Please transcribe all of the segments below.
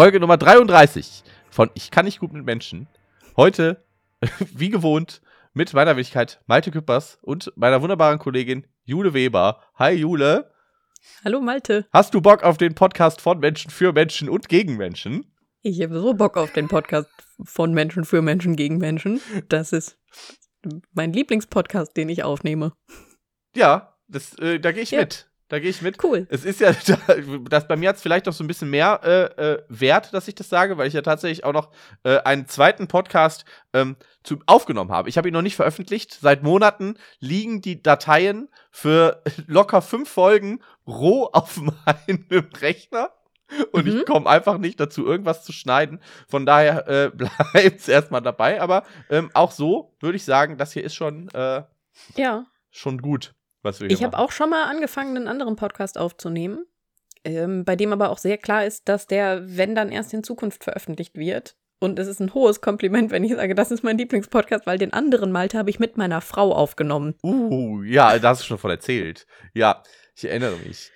Folge Nummer 33 von Ich kann nicht gut mit Menschen. Heute, wie gewohnt, mit meiner Wenigkeit Malte Küppers und meiner wunderbaren Kollegin Jule Weber. Hi Jule. Hallo Malte. Hast du Bock auf den Podcast von Menschen für Menschen und gegen Menschen? Ich habe so Bock auf den Podcast von Menschen für Menschen gegen Menschen. Das ist mein Lieblingspodcast, den ich aufnehme. Ja, das, äh, da gehe ich Ja. mit. Da gehe ich mit. Cool. Es ist ja, das bei mir hat es vielleicht noch so ein bisschen mehr äh, äh, Wert, dass ich das sage, weil ich ja tatsächlich auch noch äh, einen zweiten Podcast ähm, zu, aufgenommen habe. Ich habe ihn noch nicht veröffentlicht. Seit Monaten liegen die Dateien für locker fünf Folgen roh auf meinem Rechner. Und ich Mhm. komme einfach nicht dazu, irgendwas zu schneiden. Von daher äh, bleibt es erstmal dabei. Aber ähm, auch so würde ich sagen, das hier ist schon, äh, Ja. schon gut, was wir hier Ich habe auch schon mal angefangen, einen anderen Podcast aufzunehmen, ähm, bei dem aber auch sehr klar ist, dass der, wenn dann erst in Zukunft veröffentlicht wird. Und es ist ein hohes Kompliment, wenn ich sage, das ist mein Lieblingspodcast, weil den anderen Malte habe ich mit meiner Frau aufgenommen. Uh, ja, da hast du schon von erzählt. Ja, ich erinnere mich.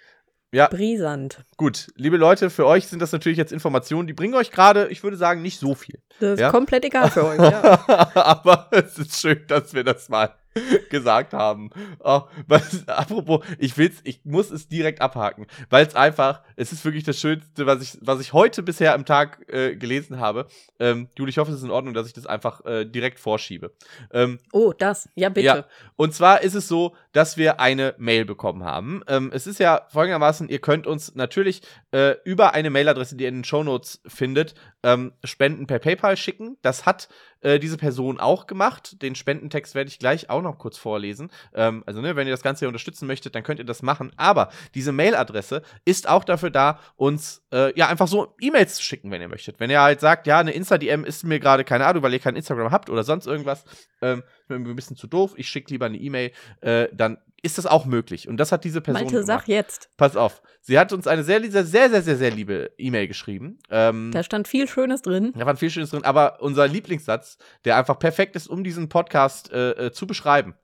Ja, Brisant. gut. Liebe Leute, für euch sind das natürlich jetzt Informationen, die bringen euch gerade, ich würde sagen, nicht so viel. Das ist Ja. komplett egal für euch. Ja. Aber es ist schön, dass wir das mal gesagt haben. Oh, was, apropos, ich will's, ich muss es direkt abhaken, weil es einfach, es ist wirklich das Schönste, was ich, was ich heute bisher am Tag äh, gelesen habe. Ähm, Juli, ich hoffe, es ist in Ordnung, dass ich das einfach äh, direkt vorschiebe. Ähm, Oh, das. Ja, bitte. Ja. Und zwar ist es so, dass wir eine Mail bekommen haben. Ähm, es ist ja folgendermaßen, ihr könnt uns natürlich äh, über eine Mailadresse, die ihr in den Shownotes findet, ähm, Spenden per PayPal schicken. Das hat äh, diese Person auch gemacht. Den Spendentext werde ich gleich auch noch kurz vorlesen. Ähm, also, ne, wenn ihr das Ganze hier unterstützen möchtet, dann könnt ihr das machen. Aber diese Mailadresse ist auch dafür da, uns äh, ja einfach so E-Mails zu schicken, wenn ihr möchtet. Wenn ihr halt sagt, ja, eine Insta-DM ist mir gerade keine Ahnung, weil ihr kein Instagram habt oder sonst irgendwas, ähm, ist mir ein bisschen zu doof, ich schicke lieber eine E-Mail, äh, dann ist das auch möglich. Und das hat diese Person Malte, sag gemacht. jetzt. Pass auf. Sie hat uns eine sehr, sehr, sehr, sehr, sehr, sehr liebe E-Mail geschrieben. Ähm, Da stand viel Schönes drin. da war viel Schönes drin, aber unser Lieblingssatz, der einfach perfekt ist, um diesen Podcast äh, äh, zu beschreiben,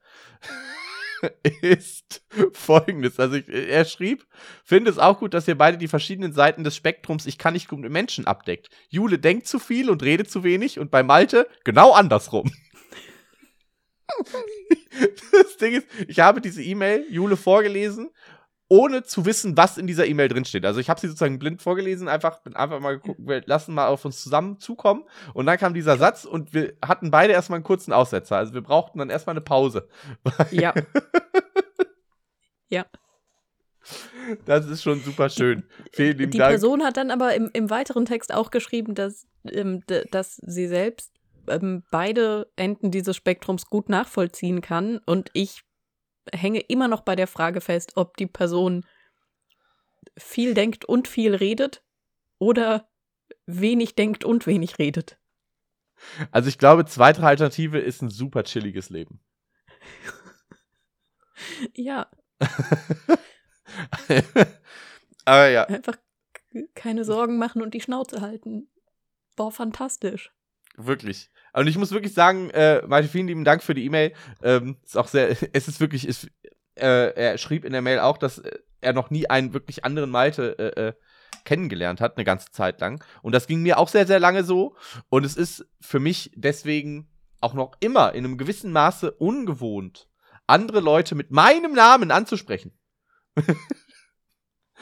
ist folgendes. Also ich, er schrieb, finde es auch gut, dass ihr beide die verschiedenen Seiten des Spektrums Ich kann nicht gut mit Menschen abdeckt. Jule denkt zu viel und redet zu wenig und bei Malte genau andersrum. Das Ding ist, ich habe diese E-Mail Jule vorgelesen, ohne zu wissen, was in dieser E-Mail drinsteht. Also ich habe sie sozusagen blind vorgelesen, einfach, bin einfach mal geguckt, wir lassen mal auf uns zusammen zukommen. Und dann kam dieser Satz und wir hatten beide erstmal einen kurzen Aussetzer. Also wir brauchten dann erstmal eine Pause. Ja. ja. Das ist schon super schön. Vielen lieben Die Dank. Person hat dann aber im, im weiteren Text auch geschrieben, dass, ähm, dass sie selbst ähm, beide Enden dieses Spektrums gut nachvollziehen kann. Und ich hänge immer noch bei der Frage fest, ob die Person viel denkt und viel redet oder wenig denkt und wenig redet. Also ich glaube, zweite Alternative ist ein super chilliges Leben. Ja, Aber ja, einfach keine Sorgen machen und die Schnauze halten. Boah, fantastisch. Wirklich. Und ich muss wirklich sagen, äh, Malte, vielen lieben Dank für die E-Mail. Ähm, ist auch sehr, es ist wirklich, ist, äh, er schrieb in der Mail auch, dass äh, er noch nie einen wirklich anderen Malte äh, äh, kennengelernt hat, eine ganze Zeit lang. Und das ging mir auch sehr, sehr lange so. Und es ist für mich deswegen auch noch immer in einem gewissen Maße ungewohnt, andere Leute mit meinem Namen anzusprechen.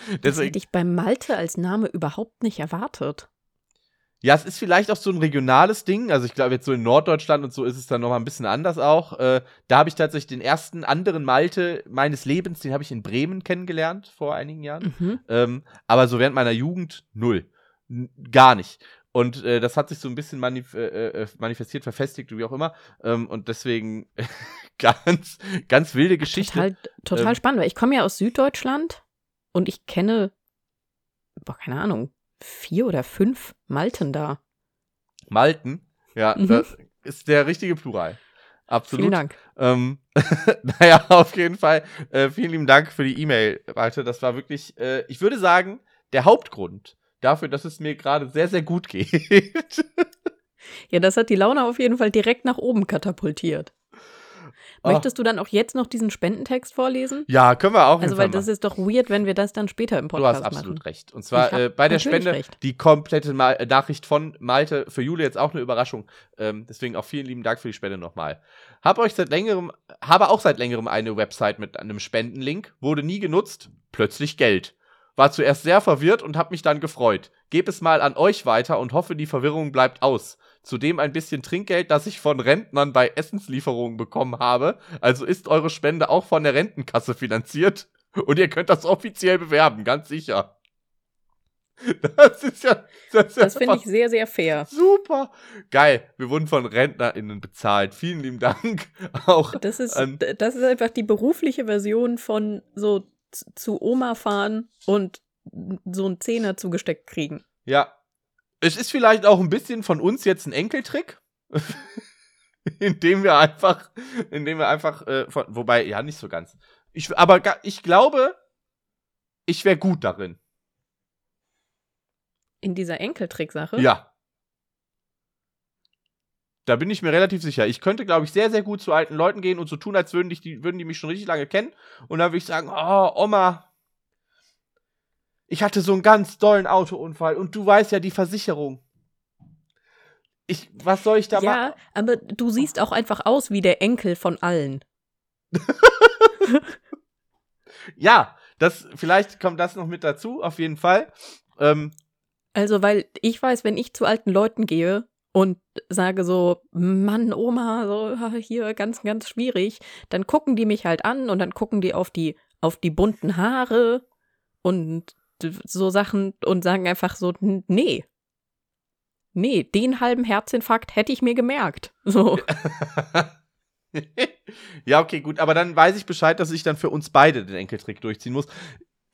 Das Deswegen, hätte ich bei Malte als Name überhaupt nicht erwartet. Ja, es ist vielleicht auch so ein regionales Ding. Also ich glaube, jetzt so in Norddeutschland und so ist es dann noch mal ein bisschen anders auch. Äh, da habe ich tatsächlich den ersten anderen Malte meines Lebens, den habe ich in Bremen kennengelernt vor einigen Jahren. Mhm. Ähm, aber so während meiner Jugend null. N gar nicht. Und äh, das hat sich so ein bisschen manif äh, äh, manifestiert, verfestigt, wie auch immer. Ähm, und deswegen ganz, ganz wilde Geschichte. Total, total Ähm, spannend, weil ich komme ja aus Süddeutschland und ich kenne, boah, keine Ahnung, vier oder fünf Malten da. Malten. Ja, Mhm. das ist der richtige Plural. Absolut. Vielen Dank. Ähm, naja, auf jeden Fall. Äh, vielen lieben Dank für die E-Mail, Malte. Das war wirklich, äh, ich würde sagen, der Hauptgrund dafür, dass es mir gerade sehr, sehr gut geht. Ja, das hat die Laune auf jeden Fall direkt nach oben katapultiert. Oh. Möchtest du dann auch jetzt noch diesen Spendentext vorlesen? Ja, können wir auch. Also, weil das ist doch weird, wenn wir das dann später im Du Podcast hast absolut machen. recht. Und zwar äh, bei der Spende recht. die komplette Ma äh, Nachricht von Malte für Jule jetzt auch eine Überraschung. Ähm, deswegen auch vielen lieben Dank für die Spende nochmal. Hab euch seit längerem, habe auch seit längerem eine Website mit einem Spendenlink, wurde nie genutzt, plötzlich Geld. War zuerst sehr verwirrt und hab mich dann gefreut. Geb es mal an euch weiter und hoffe, die Verwirrung bleibt aus. Zudem ein bisschen Trinkgeld, das ich von Rentnern bei Essenslieferungen bekommen habe. Also ist eure Spende auch von der Rentenkasse finanziert. Und ihr könnt das offiziell bewerben, ganz sicher. Das ist ja. Das, Das finde ich sehr, sehr fair. super. Geil. Wir wurden von RentnerInnen bezahlt. Vielen lieben Dank. Auch. Das ist, Ähm, das ist einfach die berufliche Version von so zu Oma fahren und so einen Zehner zugesteckt kriegen. Ja. Es ist vielleicht auch ein bisschen von uns jetzt ein Enkeltrick. indem wir einfach, indem wir einfach, äh, von, wobei, ja, nicht so ganz. Ich, aber ich glaube, ich wäre gut darin. In dieser Enkeltricksache. Ja. Da bin ich mir relativ sicher. Ich könnte, glaube ich, sehr, sehr gut zu alten Leuten gehen und so tun, als würden, die, würden die mich schon richtig lange kennen. Und dann würde ich sagen, oh, Oma, ich hatte so einen ganz dollen Autounfall und du weißt ja die Versicherung. Ich, was soll ich da Ja, machen? aber du siehst auch einfach aus wie der Enkel von allen. Ja, das, vielleicht kommt das noch mit dazu, auf jeden Fall. Ähm, Also, weil ich weiß, wenn ich zu alten Leuten gehe und sage so, Mann, Oma, so hier ganz, ganz schwierig, dann gucken die mich halt an und dann gucken die auf die, auf die bunten Haare und so Sachen und sagen einfach so, "N- nee. Nee, den halben Herzinfarkt hätte ich mir gemerkt. So. ja, okay, gut, aber dann weiß ich Bescheid, dass ich dann für uns beide den Enkeltrick durchziehen muss.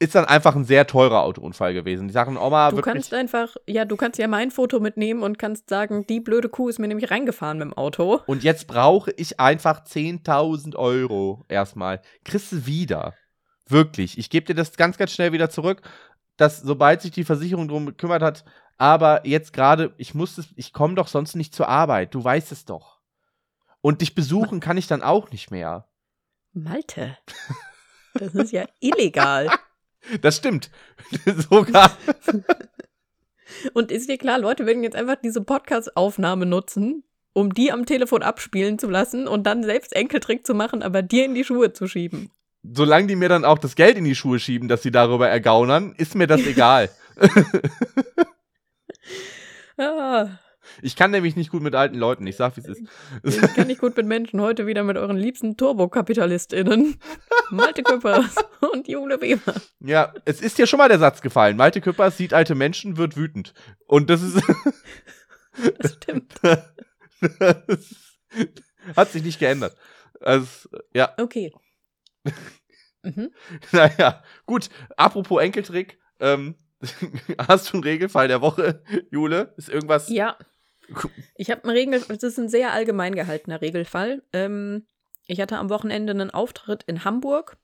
Ist dann einfach ein sehr teurer Autounfall gewesen. Die sagen, Oma, Du kannst einfach, ja, du kannst ja mein Foto mitnehmen und kannst sagen, die blöde Kuh ist mir nämlich reingefahren mit dem Auto. Und jetzt brauche ich einfach 10.000 Euro erstmal. Kriegst du wieder. Wirklich. Ich gebe dir das ganz, ganz schnell wieder zurück, dass sobald sich die Versicherung drum gekümmert hat, aber jetzt gerade, ich muss es, ich komme doch sonst nicht zur Arbeit. Du weißt es doch. Und dich besuchen kann ich dann auch nicht mehr. Malte. Das ist ja illegal. Das stimmt. Sogar. Und ist dir klar, Leute werden jetzt einfach diese Podcast-Aufnahme nutzen, um die am Telefon abspielen zu lassen und dann selbst Enkeltrick zu machen, aber dir in die Schuhe zu schieben. Solange die mir dann auch das Geld in die Schuhe schieben, dass sie darüber ergaunern, ist mir das egal. Ah, Ich kann nämlich nicht gut mit alten Leuten. Ich sag, wie es ist. ich kann nicht gut mit Menschen. Heute wieder mit euren liebsten TurbokapitalistInnen. Malte Küppers und Jule Weber. Ja, es ist dir schon mal der Satz gefallen. Malte Küppers sieht alte Menschen, wird wütend. Und das ist. Das stimmt. das hat sich nicht geändert. Also, ja, Okay. Mhm. naja. Gut, apropos Enkeltrick. Ähm, hast du einen Regelfall der Woche, Jule? Ist irgendwas. Ja. Ich habe einen Regel, das ist ein sehr allgemein gehaltener Regelfall. Ähm, ich hatte am Wochenende einen Auftritt in Hamburg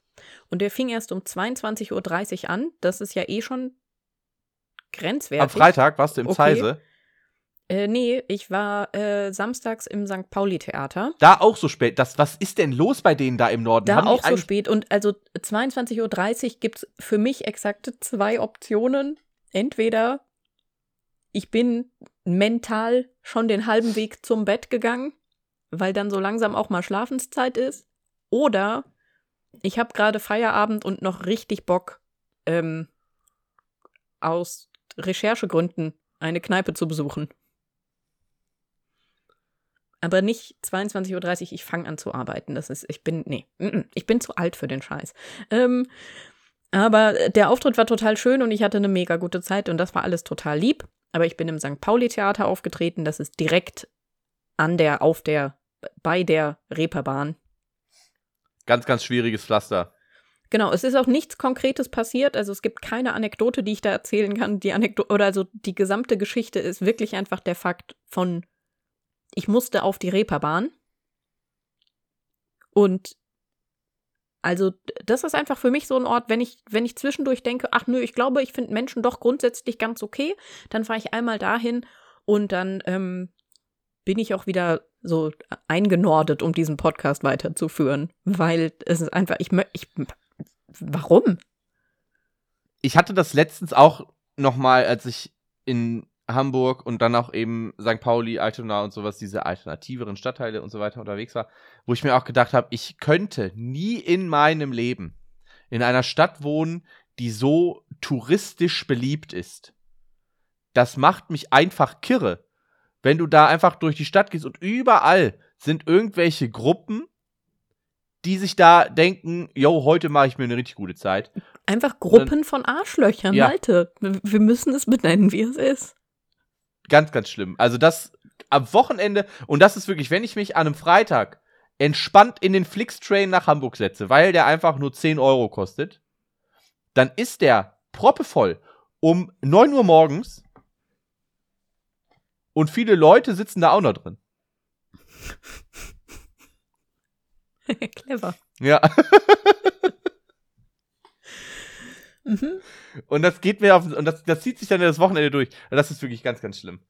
und der fing erst um 22.30 Uhr an. Das ist ja eh schon grenzwertig. Am Freitag warst du im Okay. Zeise. Äh, nee, ich war äh, samstags im St. Pauli-Theater. Da auch so spät. Das, was ist denn los bei denen da im Norden? Da Haben auch so spät. Und also 22.30 Uhr gibt es für mich exakte zwei Optionen. Entweder ich bin mental schon den halben Weg zum Bett gegangen, weil dann so langsam auch mal Schlafenszeit ist. Oder ich habe gerade Feierabend und noch richtig Bock, ähm, aus Recherchegründen eine Kneipe zu besuchen. Aber nicht 22.30 Uhr, ich fange an zu arbeiten. Das ist, ich bin, nee, ich bin zu alt für den Scheiß. Ähm, aber der Auftritt war total schön und ich hatte eine mega gute Zeit und das war alles total lieb. Aber ich bin im St. Pauli-Theater aufgetreten. Das ist direkt an der, auf der, bei der Reeperbahn. Ganz, ganz schwieriges Pflaster. Genau, es ist auch nichts Konkretes passiert. Also es gibt keine Anekdote, die ich da erzählen kann. Die Anekdote, oder also die gesamte Geschichte ist wirklich einfach der Fakt von, ich musste auf die Reeperbahn. Und also das ist einfach für mich so ein Ort, wenn ich, wenn ich zwischendurch denke, ach nö, ich glaube, ich finde Menschen doch grundsätzlich ganz okay, dann fahre ich einmal dahin und dann ähm, bin ich auch wieder so eingenordet, um diesen Podcast weiterzuführen, weil es ist einfach, ich, ich warum? Ich hatte das letztens auch noch mal, als ich in Hamburg und dann auch eben St. Pauli, Altona und sowas, diese alternativeren Stadtteile und so weiter unterwegs war, wo ich mir auch gedacht habe, ich könnte nie in meinem Leben in einer Stadt wohnen, die so touristisch beliebt ist. Das macht mich einfach kirre. Wenn du da einfach durch die Stadt gehst und überall sind irgendwelche Gruppen, die sich da denken, yo, heute mache ich mir eine richtig gute Zeit. Einfach Gruppen dann, von Arschlöchern, ja. Malte. Wir müssen es benennen, wie es ist. Ganz, ganz schlimm. Also das am Wochenende, und das ist wirklich, wenn ich mich an einem Freitag entspannt in den Flix-Train nach Hamburg setze, weil der einfach nur 10 Euro kostet, dann ist der proppevoll um 9 Uhr morgens und viele Leute sitzen da auch noch drin. Clever. Ja. mhm. Und das geht mir auf, und das, das zieht sich dann das Wochenende durch. Das ist wirklich ganz, ganz schlimm.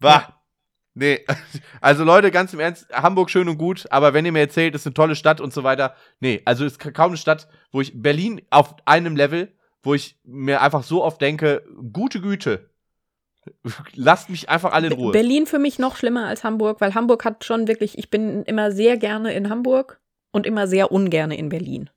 Bah. Nee, also Leute, ganz im Ernst, Hamburg schön und gut, aber wenn ihr mir erzählt, es ist eine tolle Stadt und so weiter, nee, also es ist kaum eine Stadt, wo ich Berlin auf einem Level, wo ich mir einfach so oft denke, gute Güte, lasst mich einfach alle in Ruhe. Berlin für mich noch schlimmer als Hamburg, weil Hamburg hat schon wirklich, ich bin immer sehr gerne in Hamburg und immer sehr ungerne in Berlin.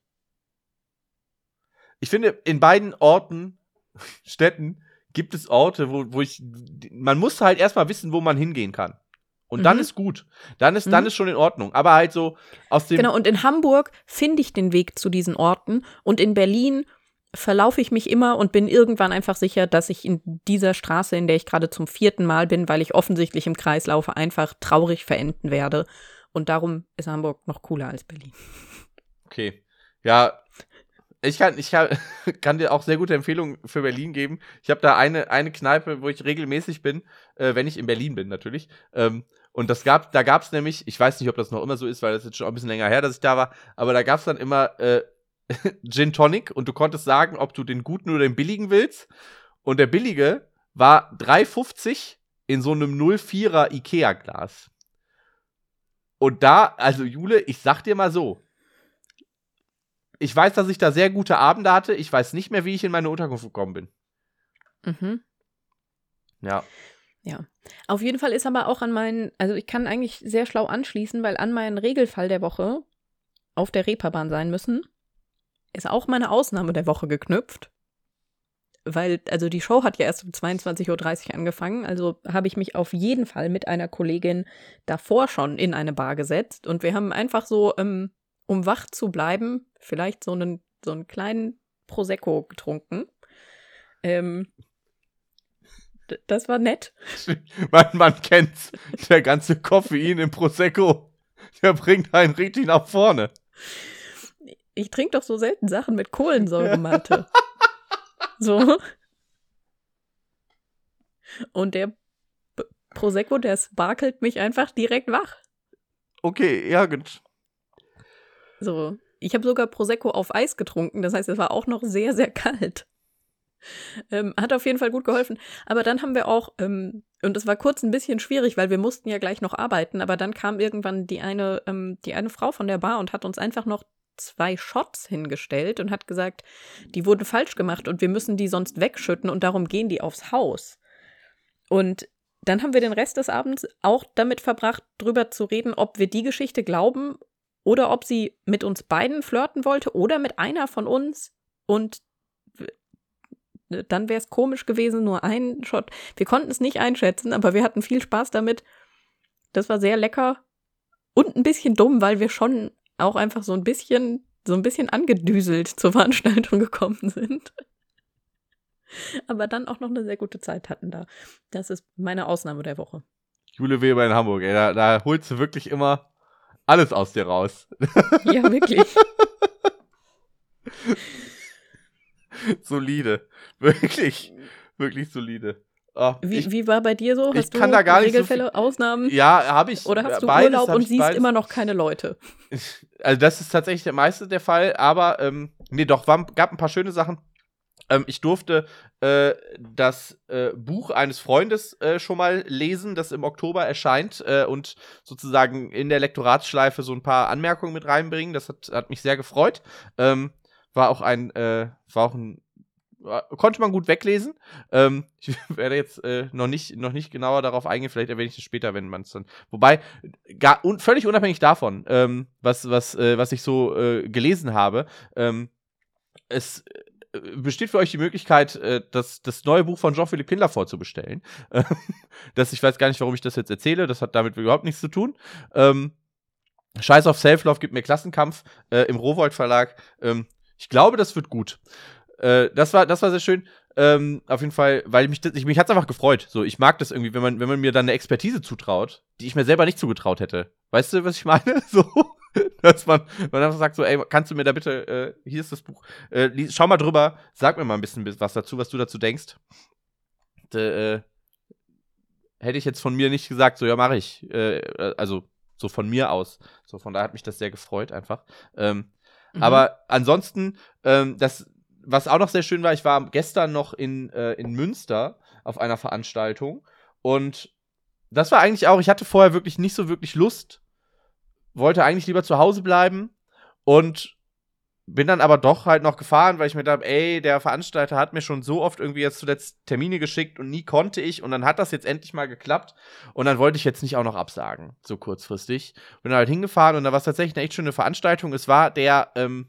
Ich finde, in beiden Orten, Städten, gibt es Orte, wo, wo ich, man muss halt erstmal wissen, wo man hingehen kann. Und mhm. dann ist gut. Dann ist, mhm. dann ist schon in Ordnung. Aber halt so aus dem. Genau, und in Hamburg finde ich den Weg zu diesen Orten. Und in Berlin verlaufe ich mich immer und bin irgendwann einfach sicher, dass ich in dieser Straße, in der ich gerade zum vierten Mal bin, weil ich offensichtlich im Kreis laufe, einfach traurig verenden werde. Und darum ist Hamburg noch cooler als Berlin. Okay. Ja, ich kann, ich kann, kann, dir auch sehr gute Empfehlungen für Berlin geben. Ich habe da eine, eine Kneipe, wo ich regelmäßig bin, äh, wenn ich in Berlin bin, natürlich. Ähm, und das gab, da gab es nämlich, ich weiß nicht, ob das noch immer so ist, weil das ist jetzt schon ein bisschen länger her, dass ich da war, aber da gab es dann immer äh, Gin Tonic und du konntest sagen, ob du den guten oder den billigen willst. Und der billige war 3,50 in so einem 04er Ikea-Glas. Und da, also Jule, ich sag dir mal so, ich weiß, dass ich da sehr gute Abende hatte. Ich weiß nicht mehr, wie ich in meine Unterkunft gekommen bin. Mhm. Ja. Ja. Auf jeden Fall ist aber auch an meinen, also ich kann eigentlich sehr schlau anschließen, weil an meinen Regelfall der Woche auf der Reeperbahn sein müssen, ist auch meine Ausnahme der Woche geknüpft weil, also die Show hat ja erst um 22.30 Uhr angefangen, also habe ich mich auf jeden Fall mit einer Kollegin davor schon in eine Bar gesetzt und wir haben einfach so, ähm, um wach zu bleiben, vielleicht so einen, so einen kleinen Prosecco getrunken. Ähm, das war nett. Man, man kennt's. Der ganze Koffein im Prosecco, der bringt einen richtig nach vorne. Ich trinke doch so selten Sachen mit Kohlensäure, Malte. So. Und der Prosecco, der sparkelt mich einfach direkt wach. Okay, ja, gut. So. Ich habe sogar Prosecco auf Eis getrunken, das heißt, es war auch noch sehr, sehr kalt. Ähm, hat auf jeden Fall gut geholfen. Aber dann haben wir auch, ähm, und es war kurz ein bisschen schwierig, weil wir mussten ja gleich noch arbeiten, aber dann kam irgendwann die eine, ähm, die eine Frau von der Bar und hat uns einfach noch zwei Shots hingestellt und hat gesagt, die wurden falsch gemacht und wir müssen die sonst wegschütten und darum gehen die aufs Haus. Und dann haben wir den Rest des Abends auch damit verbracht, drüber zu reden, ob wir die Geschichte glauben oder ob sie mit uns beiden flirten wollte oder mit einer von uns. Und dann wäre es komisch gewesen, nur ein Shot. Wir konnten es nicht einschätzen, aber wir hatten viel Spaß damit. Das war sehr lecker und ein bisschen dumm, weil wir schon auch einfach so ein bisschen, so ein bisschen angedüselt zur Veranstaltung gekommen sind. Aber dann auch noch eine sehr gute Zeit hatten da. Das ist meine Ausnahme der Woche. Jule Weber in Hamburg, ey, da, da holst du wirklich immer alles aus dir raus. Ja, wirklich. solide. Wirklich. Wirklich solide. Oh, wie, ich, wie war bei dir so? Hast ich kann da gar nicht Regelfälle, so Ausnahmen? Ja, habe ich. Oder hast du Urlaub und siehst beides. immer noch keine Leute? Also das ist tatsächlich der meiste der Fall, aber ähm, nee, doch, war, gab ein paar schöne Sachen. Ähm, ich durfte äh, das äh, Buch eines Freundes äh, schon mal lesen, das im Oktober erscheint äh, und sozusagen in der Lektoratsschleife so ein paar Anmerkungen mit reinbringen. Das hat, hat mich sehr gefreut. Ähm, war auch ein, äh, war auch ein konnte man gut weglesen. Ähm, ich werde jetzt äh, noch, nicht, noch nicht genauer darauf eingehen, vielleicht erwähne ich das später, wenn man es dann. Wobei, gar, un, völlig unabhängig davon, ähm, was, was, äh, was ich so äh, gelesen habe, ähm, es besteht für euch die Möglichkeit, äh, das, das neue Buch von Jean-Philippe Kindler vorzubestellen. das, ich weiß gar nicht, warum ich das jetzt erzähle, das hat damit überhaupt nichts zu tun. Ähm, Scheiß auf Self-Love gibt mir Klassenkampf äh, im Rowold Verlag. Ähm, ich glaube, das wird gut. Äh, das war, das war sehr schön. Ähm, auf jeden Fall, weil mich, das, ich, mich hat's einfach gefreut. So, ich mag das irgendwie, wenn man, wenn man mir dann eine Expertise zutraut, die ich mir selber nicht zugetraut hätte. Weißt du, was ich meine? So, dass man, man einfach sagt so, ey, kannst du mir da bitte, äh, hier ist das Buch, äh, schau mal drüber, sag mir mal ein bisschen was dazu, was du dazu denkst. Und, äh, hätte ich jetzt von mir nicht gesagt, so, ja, mache ich. Äh, also, so von mir aus. So, von daher hat mich das sehr gefreut, einfach. Ähm, mhm. Aber ansonsten, ähm, das, was auch noch sehr schön war, ich war gestern noch in, äh, in Münster auf einer Veranstaltung und das war eigentlich auch, ich hatte vorher wirklich nicht so wirklich Lust, wollte eigentlich lieber zu Hause bleiben und bin dann aber doch halt noch gefahren, weil ich mir dachte, ey, der Veranstalter hat mir schon so oft irgendwie jetzt zuletzt Termine geschickt und nie konnte ich und dann hat das jetzt endlich mal geklappt und dann wollte ich jetzt nicht auch noch absagen, so kurzfristig. Bin halt hingefahren und da war es tatsächlich eine echt schöne Veranstaltung. Es war der ähm,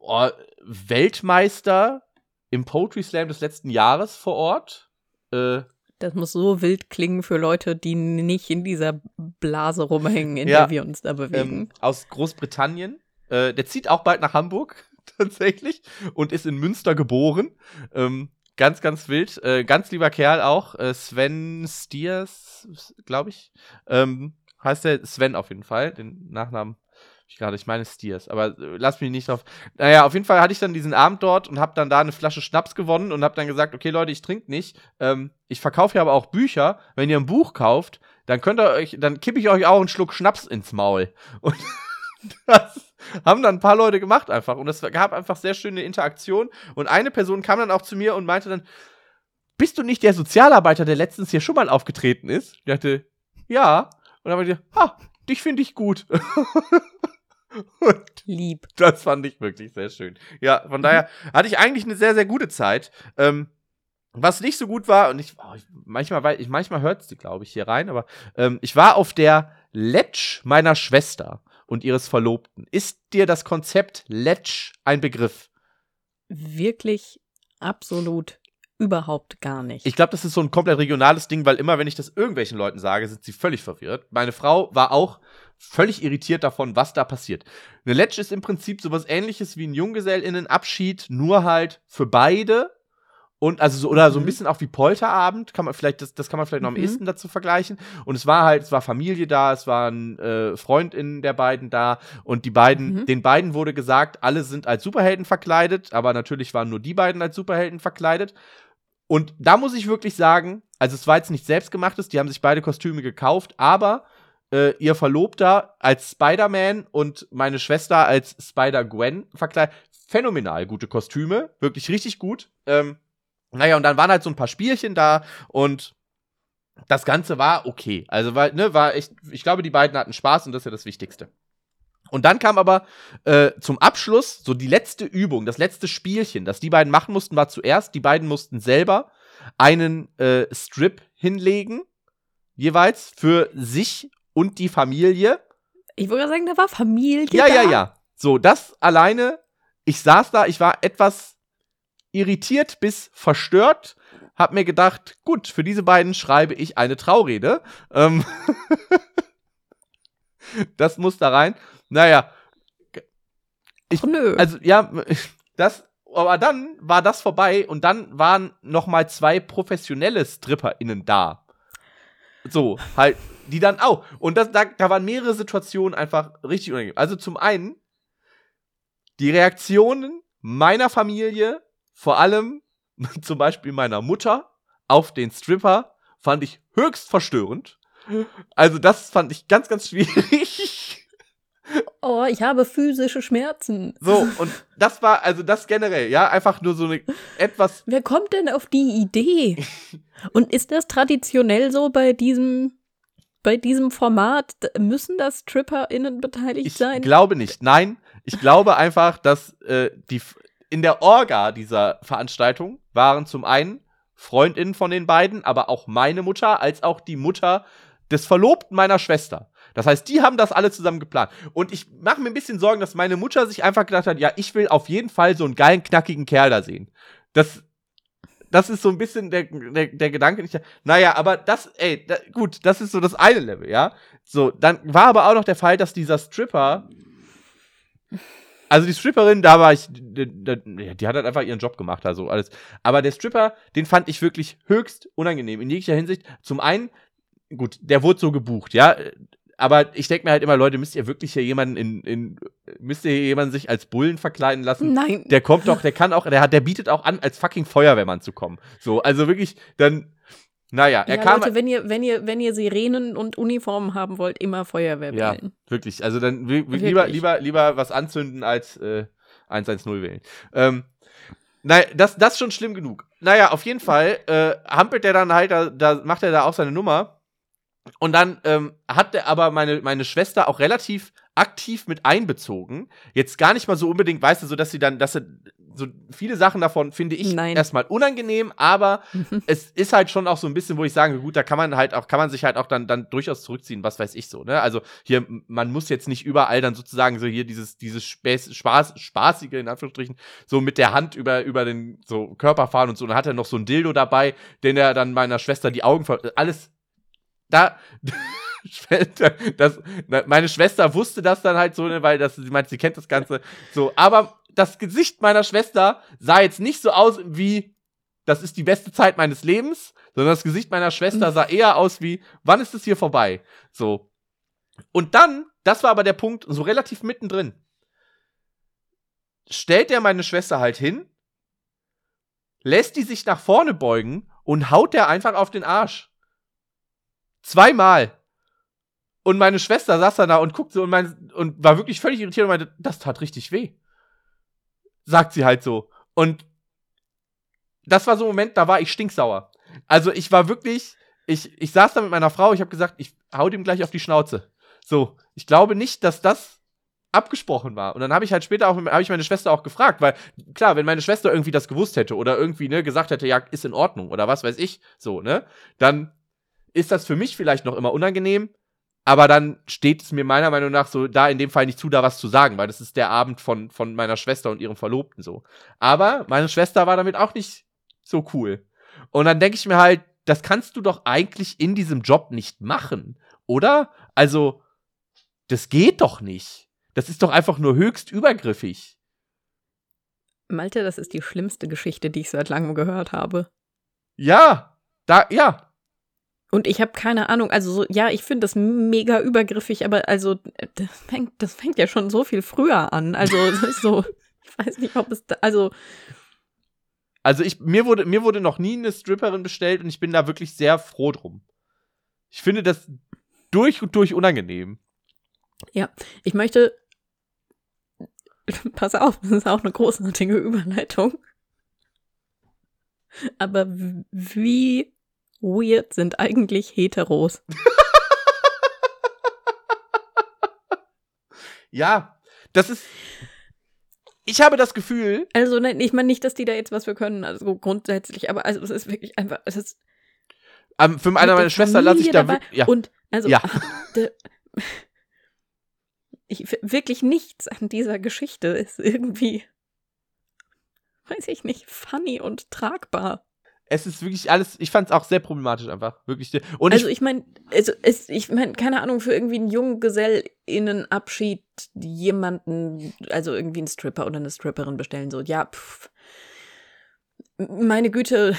oh, Weltmeister im Poetry Slam des letzten Jahres vor Ort. Äh, das muss so wild klingen für Leute, die nicht in dieser Blase rumhängen, in ja, der wir uns da bewegen. Ähm, aus Großbritannien. Äh, der zieht auch bald nach Hamburg, tatsächlich, und ist in Münster geboren. Ähm, ganz, ganz wild. Äh, ganz lieber Kerl auch. Äh, Sven Stiers, glaube ich. Ähm, heißt der Sven auf jeden Fall. Den Nachnamen ich gerade, ich meine Stiers, aber äh, lass mich nicht drauf. Naja, auf jeden Fall hatte ich dann diesen Abend dort und habe dann da eine Flasche Schnaps gewonnen und habe dann gesagt, okay Leute, ich trinke nicht. Ähm, ich verkaufe ja aber auch Bücher. Wenn ihr ein Buch kauft, dann könnt ihr euch, dann kippe ich euch auch einen Schluck Schnaps ins Maul. Und das haben dann ein paar Leute gemacht einfach. Und es gab einfach sehr schöne Interaktion. Und eine Person kam dann auch zu mir und meinte dann, bist du nicht der Sozialarbeiter, der letztens hier schon mal aufgetreten ist? Ich dachte, ja. Und dann meinte ich, ha, dich finde ich gut. Und Lieb. Das fand ich wirklich sehr schön. Ja, von daher hatte ich eigentlich eine sehr, sehr gute Zeit. Ähm, was nicht so gut war, und ich, oh, ich manchmal, ich, manchmal hört sie, glaube ich, hier rein, aber ähm, ich war auf der Letsch meiner Schwester und ihres Verlobten. Ist dir das Konzept Letsch ein Begriff? Wirklich absolut überhaupt gar nicht. Ich glaube, das ist so ein komplett regionales Ding, weil immer, wenn ich das irgendwelchen Leuten sage, sind sie völlig verwirrt. Meine Frau war auch völlig irritiert davon, was da passiert. Eine Letsch ist im Prinzip sowas ähnliches wie ein Junggesellinnenabschied, nur halt für beide. Und also so, oder so ein mhm. bisschen auch wie Polterabend, kann man vielleicht, das, das kann man vielleicht noch am mhm. ehesten dazu vergleichen. Und es war halt, es war Familie da, es waren äh, Freundinnen der beiden da und die beiden, mhm. den beiden wurde gesagt, alle sind als Superhelden verkleidet, aber natürlich waren nur die beiden als Superhelden verkleidet. Und da muss ich wirklich sagen, also es war jetzt nicht selbstgemachtes, die haben sich beide Kostüme gekauft, aber äh, ihr Verlobter als Spider-Man und meine Schwester als Spider-Gwen verkleidet. Phänomenal gute Kostüme, wirklich richtig gut. Ähm, naja, und dann waren halt so ein paar Spielchen da und das Ganze war okay. Also, war, ne, war echt, ich glaube, die beiden hatten Spaß und das ist ja das Wichtigste. Und dann kam aber äh, zum Abschluss so die letzte Übung, das letzte Spielchen, das die beiden machen mussten, war zuerst, die beiden mussten selber einen äh, Strip hinlegen, jeweils für sich und die Familie. Ich würde sagen, da war Familie. Ja, da. ja, ja. So, das alleine, ich saß da, ich war etwas irritiert bis verstört, hab mir gedacht, gut, für diese beiden schreibe ich eine Traurede. Ähm das muss da rein. Naja. Ich, Ach, nö. Also, ja, das, aber dann war das vorbei und dann waren noch mal zwei professionelle StripperInnen da. So, halt, die dann auch. Und das, da, da waren mehrere Situationen einfach richtig unangenehm. Also zum einen, die Reaktionen meiner Familie, vor allem zum Beispiel meiner Mutter, auf den Stripper, fand ich höchst verstörend. Also das fand ich ganz, ganz schwierig. Oh, ich habe physische Schmerzen. So, und das war, also das generell, ja, einfach nur so eine etwas. Wer kommt denn auf die Idee? Und ist das traditionell so bei diesem, bei diesem Format? Müssen das StripperInnen beteiligt Ich sein? glaube nicht. Nein, ich glaube einfach, dass äh, die in der Orga dieser Veranstaltung waren zum einen Freundinnen von den beiden, aber auch meine Mutter, als auch die Mutter des Verlobten meiner Schwester. Das heißt, die haben das alle zusammen geplant. Und ich mache mir ein bisschen Sorgen, dass meine Mutter sich einfach gedacht hat, ja, ich will auf jeden Fall so einen geilen, knackigen Kerl da sehen. Das, das ist so ein bisschen der, der, der Gedanke. Ich, naja, aber das, ey, da, gut, das ist so das eine Level, ja. So, dann war aber auch noch der Fall, dass dieser Stripper also die Stripperin, da war ich, die, die, die, hat halt einfach ihren Job gemacht, also alles. Aber der Stripper, den fand ich wirklich höchst unangenehm in jeglicher Hinsicht. Zum einen, gut, der wurde so gebucht, ja. Aber ich denke mir halt immer, Leute, müsst ihr wirklich hier jemanden in, in, müsst ihr hier jemanden sich als Bullen verkleiden lassen? Nein. Der kommt doch, der kann auch, der hat, der bietet auch an, als fucking Feuerwehrmann zu kommen. So, also wirklich, dann, naja, er ja, kam. Leute, wenn ihr, wenn ihr, wenn ihr Sirenen und Uniformen haben wollt, immer Feuerwehr ja, wählen. Wirklich. Also dann Wirklich. lieber, lieber, lieber was anzünden als äh, 110 wählen. Ähm, naja, das, das ist schon schlimm genug. Naja, auf jeden Fall äh, hampelt der dann halt, da, da macht er da auch seine Nummer. Und dann ähm, hat der aber meine, meine Schwester auch relativ aktiv mit einbezogen. Jetzt gar nicht mal so unbedingt, weißt du, so dass sie dann, dass sie, so viele Sachen davon finde ich Nein. erstmal unangenehm, aber es ist halt schon auch so ein bisschen, wo ich sage, gut, da kann man halt auch, kann man sich halt auch dann, dann durchaus zurückziehen, was weiß ich so, ne? Also hier, man muss jetzt nicht überall dann sozusagen so hier dieses, dieses Späß, Spaß, spaßige, in Anführungsstrichen, so mit der Hand über, über den so Körper fahren und so. Und dann hat er noch so ein Dildo dabei, den er dann meiner Schwester die Augen ver alles da, das, meine Schwester wusste das dann halt so, ne, weil das, sie meint, sie kennt das Ganze so, aber das Gesicht meiner Schwester sah jetzt nicht so aus wie, das ist die beste Zeit meines Lebens, sondern das Gesicht meiner Schwester sah eher aus wie, wann ist es hier vorbei? So. Und dann, das war aber der Punkt, so relativ mittendrin, stellt er meine Schwester halt hin, lässt die sich nach vorne beugen und haut der einfach auf den Arsch. Zweimal. Und meine Schwester saß da und guckte und, mein, und war wirklich völlig irritiert und meinte, das tat richtig weh. Sagt sie halt so. Und das war so ein Moment, da war ich stinksauer. Also ich war wirklich, ich, ich saß da mit meiner Frau, ich habe gesagt, ich hau dem gleich auf die Schnauze. So, ich glaube nicht, dass das abgesprochen war. Und dann habe ich halt später auch, habe ich meine Schwester auch gefragt, weil klar, wenn meine Schwester irgendwie das gewusst hätte oder irgendwie, ne, gesagt hätte, ja, ist in Ordnung oder was weiß ich, so, ne, dann ist das für mich vielleicht noch immer unangenehm, aber dann steht es mir meiner Meinung nach so da in dem Fall nicht zu, da was zu sagen, weil das ist der Abend von, von meiner Schwester und ihrem Verlobten so. Aber meine Schwester war damit auch nicht so cool. Und dann denke ich mir halt, das kannst du doch eigentlich in diesem Job nicht machen, oder? Also, das geht doch nicht. Das ist doch einfach nur höchst übergriffig. Malte, das ist die schlimmste Geschichte, die ich seit langem gehört habe. Ja, da, ja, Und ich habe keine Ahnung, also so, ja, ich finde das mega übergriffig, aber also das fängt, das fängt ja schon so viel früher an. Also so, ich weiß nicht, ob es da, also Also ich, mir wurde, mir wurde noch nie eine Stripperin bestellt und ich bin da wirklich sehr froh drum. Ich finde das durch und durch unangenehm. Ja, ich möchte. Pass auf, das ist auch eine großartige Überleitung. Aber wie weird sind eigentlich Heteros? Ja, das ist. Ich habe das Gefühl, Also, nein, ich meine nicht, dass die da jetzt was für können, also grundsätzlich, aber also es ist wirklich einfach, es ist ähm, für eine mit meiner der Schwester lasse ich da dabei. Ja, Und also Ja. de- ich, wirklich nichts an dieser Geschichte ist irgendwie, weiß ich nicht, funny und tragbar. Es ist wirklich alles. Ich fand es auch sehr problematisch einfach. Wirklich. Und also ich, meine, also es, ich meine, keine Ahnung, für irgendwie einen Junggesellinnenabschied jemanden, also irgendwie einen Stripper oder eine Stripperin bestellen, so, ja, pff. Meine Güte,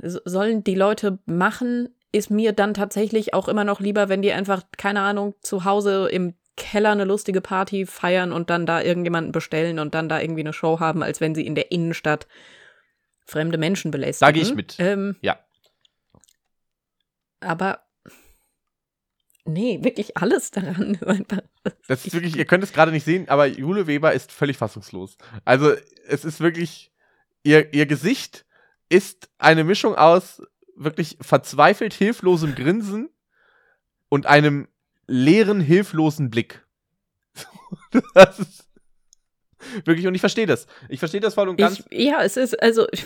so- sollen die Leute machen, ist mir dann tatsächlich auch immer noch lieber, wenn die einfach, keine Ahnung, zu Hause im Keller eine lustige Party feiern und dann da irgendjemanden bestellen und dann da irgendwie eine Show haben, als wenn sie in der Innenstadt fremde Menschen belästigen. Da gehe ich mit. Ähm, Ja. aber Nee, wirklich alles daran. Das ist wirklich, ihr könnt es gerade nicht sehen, aber Jule Weber ist völlig fassungslos. Also, es ist wirklich, ihr, ihr Gesicht ist eine Mischung aus wirklich verzweifelt hilflosem Grinsen und einem leeren, hilflosen Blick. das ist wirklich, und ich verstehe das. Ich verstehe das voll und ganz. Ich, ja, es ist, also.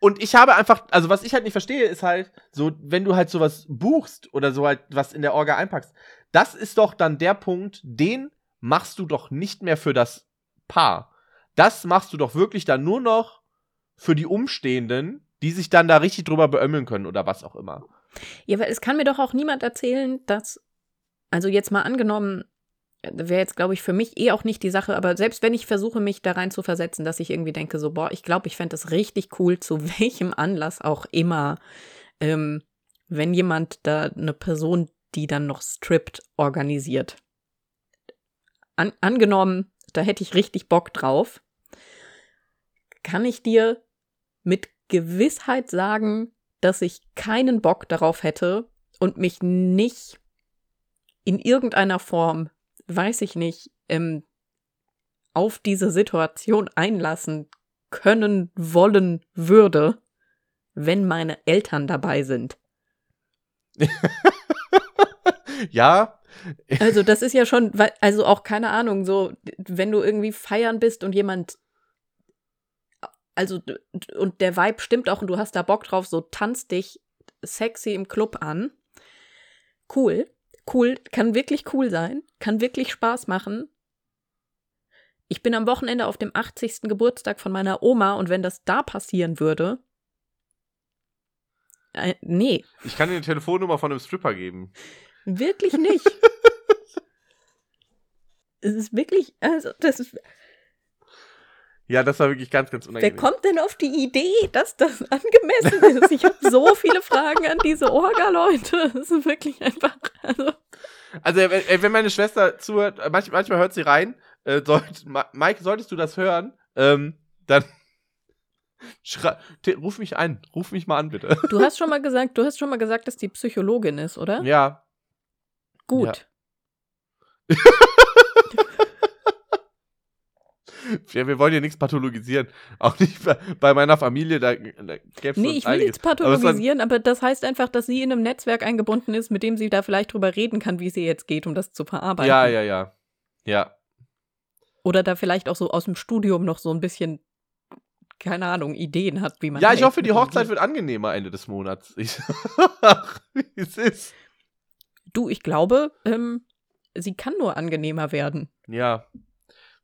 Und ich habe einfach, also was ich halt nicht verstehe, ist halt, so, wenn du halt sowas buchst oder so halt was in der Orga einpackst, das ist doch dann der Punkt, den machst du doch nicht mehr für das Paar. Das machst du doch wirklich dann nur noch für die Umstehenden, die sich dann da richtig drüber beömmeln können oder was auch immer. Ja, weil es kann mir doch auch niemand erzählen, dass, also jetzt mal angenommen, wäre jetzt, glaube ich, für mich eh auch nicht die Sache, aber selbst wenn ich versuche, mich da rein zu versetzen, dass ich irgendwie denke, so, boah, ich glaube, ich fände es richtig cool, zu welchem Anlass auch immer, ähm, wenn jemand da eine Person, die dann noch strippt, organisiert. An angenommen, da hätte ich richtig Bock drauf, kann ich dir mit Gewissheit sagen, dass ich keinen Bock darauf hätte und mich nicht in irgendeiner Form weiß ich nicht, ähm, auf diese Situation einlassen können, wollen würde, wenn meine Eltern dabei sind. ja. Also das ist ja schon, also auch keine Ahnung, so wenn du irgendwie feiern bist und jemand, also und der Vibe stimmt auch und du hast da Bock drauf, so tanzt dich sexy im Club an. Cool cool, kann wirklich cool sein, kann wirklich Spaß machen. Ich bin am Wochenende auf dem 80. Geburtstag von meiner Oma und wenn das da passieren würde. Äh, nee. Ich kann dir eine Telefonnummer von einem Stripper geben. Wirklich nicht. es ist wirklich, also das ist, ja, das war wirklich ganz, ganz unangenehm. Wer kommt denn auf die Idee, dass das angemessen ist? Ich habe so viele Fragen an diese Orga-Leute. Das ist wirklich einfach. Also, also wenn meine Schwester zuhört, manchmal, manchmal hört sie rein. Äh, sollt, Mike, solltest du das hören, ähm, dann ruf mich ein, ruf mich mal an, bitte. Du hast schon mal gesagt, du hast schon mal gesagt, dass die Psychologin ist, oder? Ja. Gut. Ja. Ja, wir wollen hier nichts pathologisieren. Auch nicht bei, bei meiner Familie, da, da gäbe es Nee, ich will einiges. nichts pathologisieren, aber, aber, das heißt einfach, dass sie in einem Netzwerk eingebunden ist, mit dem sie da vielleicht drüber reden kann, wie es ihr jetzt geht, um das zu verarbeiten. Ja, ja, ja. Ja. Oder da vielleicht auch so aus dem Studium noch so ein bisschen, keine Ahnung, Ideen hat, wie man. Ja, ich hoffe, die Hochzeit wird angenehmer Ende des Monats. Ich, wie es ist. Du, ich glaube, ähm, sie kann nur angenehmer werden. Ja,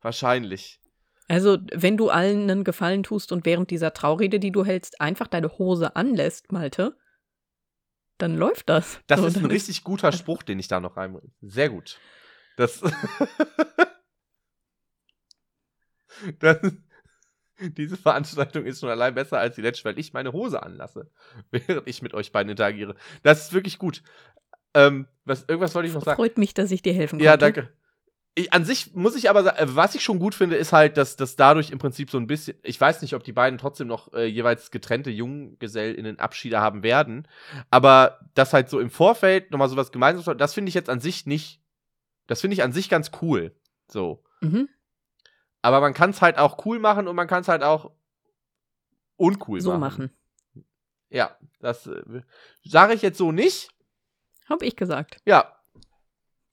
wahrscheinlich. Also, wenn du allen einen Gefallen tust und während dieser Traurede, die du hältst, einfach deine Hose anlässt, Malte, dann läuft das. Das so, ist ein richtig guter Spruch, den ich da noch reinbringe. Sehr gut. Das, das, diese Veranstaltung ist schon allein besser als die letzte, weil ich meine Hose anlasse, während ich mit euch beiden interagiere. Das ist wirklich gut. Ähm, was, irgendwas wollte ich noch sagen. Freut mich, dass ich dir helfen konnte. Ja, danke ich, an sich muss ich aber sagen, äh, was ich schon gut finde, ist halt, dass, dass dadurch im Prinzip so ein bisschen, ich weiß nicht, ob die beiden trotzdem noch äh, jeweils getrennte JunggesellInnen Abschiede haben werden, aber das halt so im Vorfeld nochmal sowas gemeinsames, das finde ich jetzt an sich nicht, das finde ich an sich ganz cool. So. Mhm. Aber man kann es halt auch cool machen und man kann es halt auch uncool so machen. So machen. Ja, das äh, sage ich jetzt so nicht. Hab ich gesagt. Ja.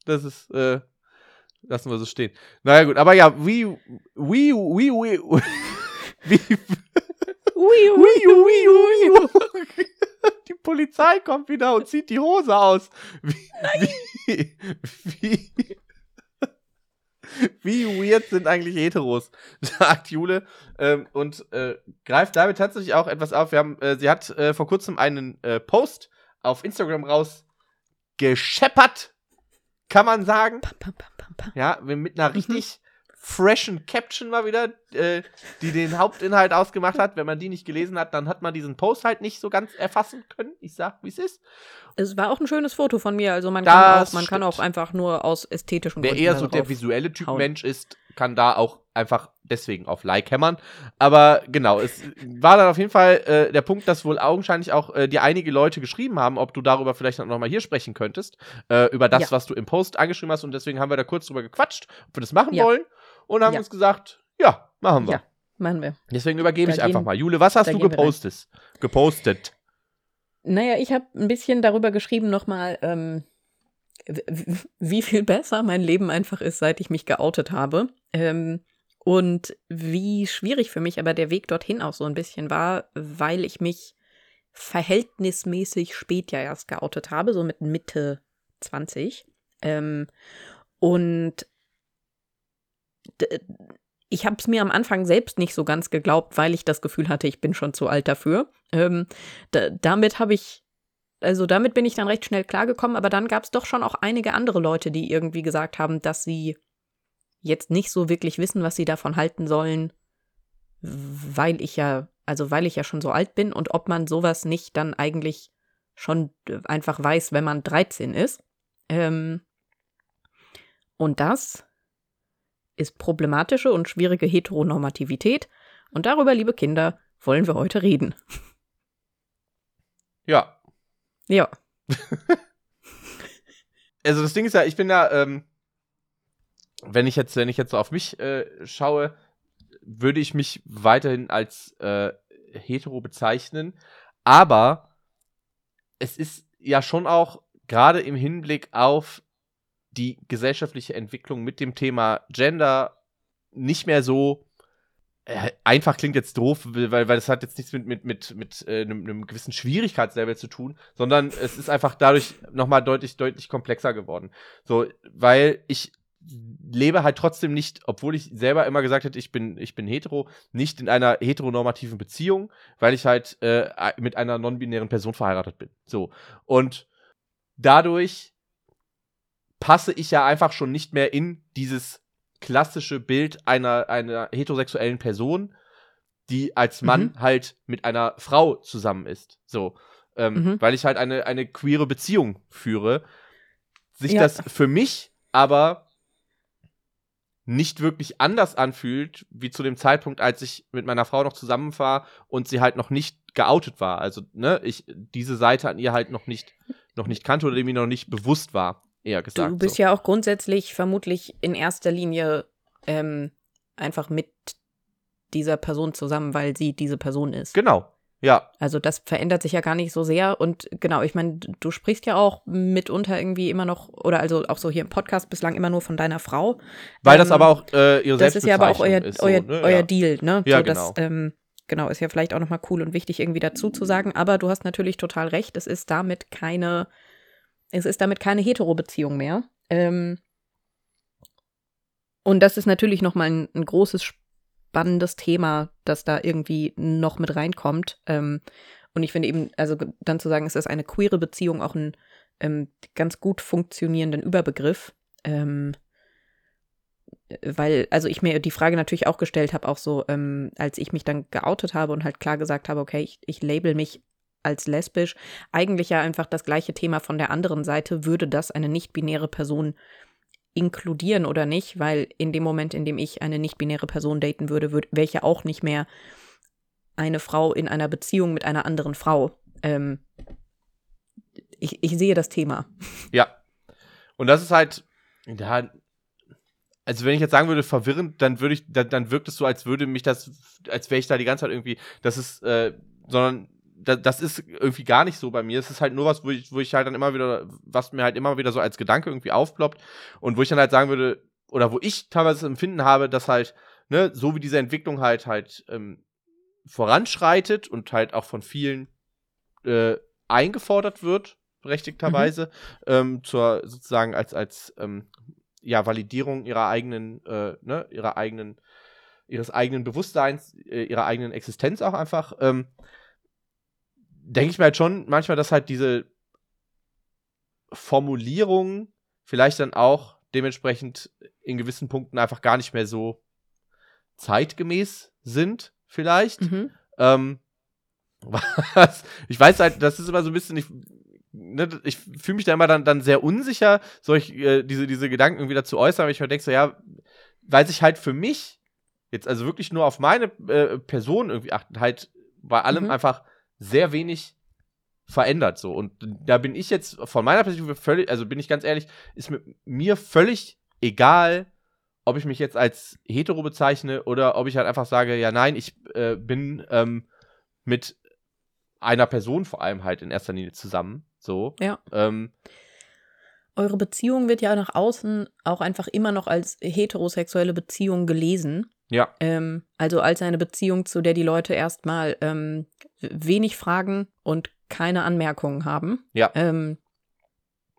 Das ist, äh, Lassen wir so stehen. Naja, gut, aber ja, wie, wie, wie, wie, wie, wie, die Polizei kommt wieder und zieht die Hose aus. Wie, wie, wie, wie weird sind eigentlich Heteros, sagt Jule ähm, und äh, greift damit tatsächlich auch etwas auf. Wir haben, äh, sie hat äh, vor kurzem einen äh, Post auf Instagram raus gescheppert, kann man sagen. Pam, pam, pam, ja, mit einer mhm. richtig freshen Caption mal wieder, äh, die den Hauptinhalt ausgemacht hat. Wenn man die nicht gelesen hat, dann hat man diesen Post halt nicht so ganz erfassen können. Ich sag, wie es ist. Es war auch ein schönes Foto von mir. Also man, kann auch, man kann auch, einfach nur aus ästhetischen Gründen. Wer eher so der visuelle Typ hauen. Mensch ist, kann da auch einfach deswegen auf Like hämmern. Aber genau, es war dann auf jeden Fall äh, der Punkt, dass wohl augenscheinlich auch äh, dir einige Leute geschrieben haben, ob du darüber vielleicht noch mal hier sprechen könntest, äh, über das, ja. was du im Post angeschrieben hast. Und deswegen haben wir da kurz drüber gequatscht, ob wir das machen ja. wollen. Und haben ja. uns gesagt, ja, machen wir. Ja, machen wir. Deswegen übergebe da ich einfach mal. Jule, was hast du gepostet? Gepostet. Naja, ich habe ein bisschen darüber geschrieben nochmal, ähm, wie viel besser mein Leben einfach ist, seit ich mich geoutet habe. Ähm, und wie schwierig für mich aber der Weg dorthin auch so ein bisschen war, weil ich mich verhältnismäßig spät ja erst geoutet habe, so mit Mitte 20. Ähm, und ich habe es mir am Anfang selbst nicht so ganz geglaubt, weil ich das Gefühl hatte, ich bin schon zu alt dafür. Ähm, da, damit habe ich, also damit bin ich dann recht schnell klargekommen, aber dann gab es doch schon auch einige andere Leute, die irgendwie gesagt haben, dass sie jetzt nicht so wirklich wissen, was sie davon halten sollen, weil ich ja, also weil ich ja schon so alt bin und ob man sowas nicht dann eigentlich schon einfach weiß, wenn man 13 ist. Ähm, und das ist problematische und schwierige Heteronormativität. Und darüber, liebe Kinder, wollen wir heute reden. Ja. Ja. also das Ding ist ja, ich bin ja, ähm, wenn ich jetzt, wenn ich jetzt so auf mich äh, schaue, würde ich mich weiterhin als äh, hetero bezeichnen. Aber es ist ja schon auch gerade im Hinblick auf die gesellschaftliche Entwicklung mit dem Thema Gender nicht mehr so einfach klingt jetzt doof, weil, weil das hat jetzt nichts mit, mit, mit, mit äh, einem, einem gewissen Schwierigkeitslevel zu tun, sondern es ist einfach dadurch nochmal deutlich, deutlich komplexer geworden. So, weil ich lebe halt trotzdem nicht, obwohl ich selber immer gesagt hätte, ich bin, ich bin hetero, nicht in einer heteronormativen Beziehung, weil ich halt äh, mit einer non-binären Person verheiratet bin. So. Und dadurch passe ich ja einfach schon nicht mehr in dieses klassische Bild einer, einer heterosexuellen Person, die als Mann mhm. halt mit einer Frau zusammen ist. So. Ähm, mhm. Weil ich halt eine, eine queere Beziehung führe. Sich ja. das für mich aber nicht wirklich anders anfühlt, wie zu dem Zeitpunkt, als ich mit meiner Frau noch zusammen war und sie halt noch nicht geoutet war. Also, ne, ich diese Seite an ihr halt noch nicht, noch nicht kannte oder mir noch nicht bewusst war, eher gesagt. Du bist so. ja auch grundsätzlich vermutlich in erster Linie ähm, einfach mit dieser Person zusammen, weil sie diese Person ist. Genau, ja. Also das verändert sich ja gar nicht so sehr. Und genau, ich meine, du sprichst ja auch mitunter irgendwie immer noch, oder also auch so hier im Podcast bislang immer nur von deiner Frau. Weil ähm, das aber auch äh, ihre Das ist ja aber auch euer, ist euer, so, ne? euer ja. Deal, ne? Ja, so, genau. Das, ähm, genau, ist ja vielleicht auch nochmal cool und wichtig irgendwie dazu zu sagen. Aber du hast natürlich total recht, es ist damit keine, es ist damit keine Hetero-Beziehung mehr. Ähm, und das ist natürlich nochmal ein, ein großes spannendes Thema, das da irgendwie noch mit reinkommt. Ähm, und ich finde eben, also dann zu sagen, es ist eine queere Beziehung auch ein ähm, ganz gut funktionierenden Überbegriff. Ähm, weil, also ich mir die Frage natürlich auch gestellt habe, auch so, ähm, als ich mich dann geoutet habe und halt klar gesagt habe, okay, ich, ich label mich als lesbisch, eigentlich ja einfach das gleiche Thema von der anderen Seite, würde das eine nicht-binäre Person inkludieren oder nicht, weil in dem Moment, in dem ich eine nicht-binäre Person daten würde, wäre ich ja auch nicht mehr eine Frau in einer Beziehung mit einer anderen Frau. Ähm, ich, ich sehe das Thema. Ja. Und das ist halt, ja, also wenn ich jetzt sagen würde, verwirrend, dann würde ich, dann, dann wirkt es so, als würde mich das, als wäre ich da die ganze Zeit irgendwie, das ist, äh, sondern das ist irgendwie gar nicht so bei mir. Es ist halt nur was, wo ich, wo ich halt dann immer wieder, was mir halt immer wieder so als Gedanke irgendwie aufploppt und wo ich dann halt sagen würde, oder wo ich teilweise das Empfinden habe, dass halt, ne, so wie diese Entwicklung halt halt ähm, voranschreitet und halt auch von vielen äh, eingefordert wird, berechtigterweise, mhm. ähm, zur sozusagen als, als ähm, ja, Validierung ihrer eigenen, äh, ne, ihrer eigenen, ihres eigenen Bewusstseins, äh, ihrer eigenen Existenz auch einfach, ähm, denke ich mir halt schon manchmal, dass halt diese Formulierungen vielleicht dann auch dementsprechend in gewissen Punkten einfach gar nicht mehr so zeitgemäß sind, vielleicht. Mhm. Ähm, was, ich weiß halt, das ist immer so ein bisschen, ich, ne, ich fühle mich da immer dann, dann sehr unsicher, solch, äh, diese, diese Gedanken irgendwie dazu äußern, weil ich mir denke, so, ja, weil sich halt für mich jetzt also wirklich nur auf meine äh, Person irgendwie achten, halt bei allem Mhm. einfach sehr wenig verändert so und da bin ich jetzt von meiner Perspektive völlig also bin ich ganz ehrlich ist mir völlig egal ob ich mich jetzt als hetero bezeichne oder ob ich halt einfach sage ja nein ich äh, bin ähm, mit einer Person vor allem halt in erster Linie zusammen so Ja. ähm, Eure Beziehung wird ja nach außen auch einfach immer noch als heterosexuelle Beziehung gelesen. Ja Ähm, also als eine Beziehung, zu der die Leute erstmal ähm, wenig Fragen und keine Anmerkungen haben. Ja. Ähm,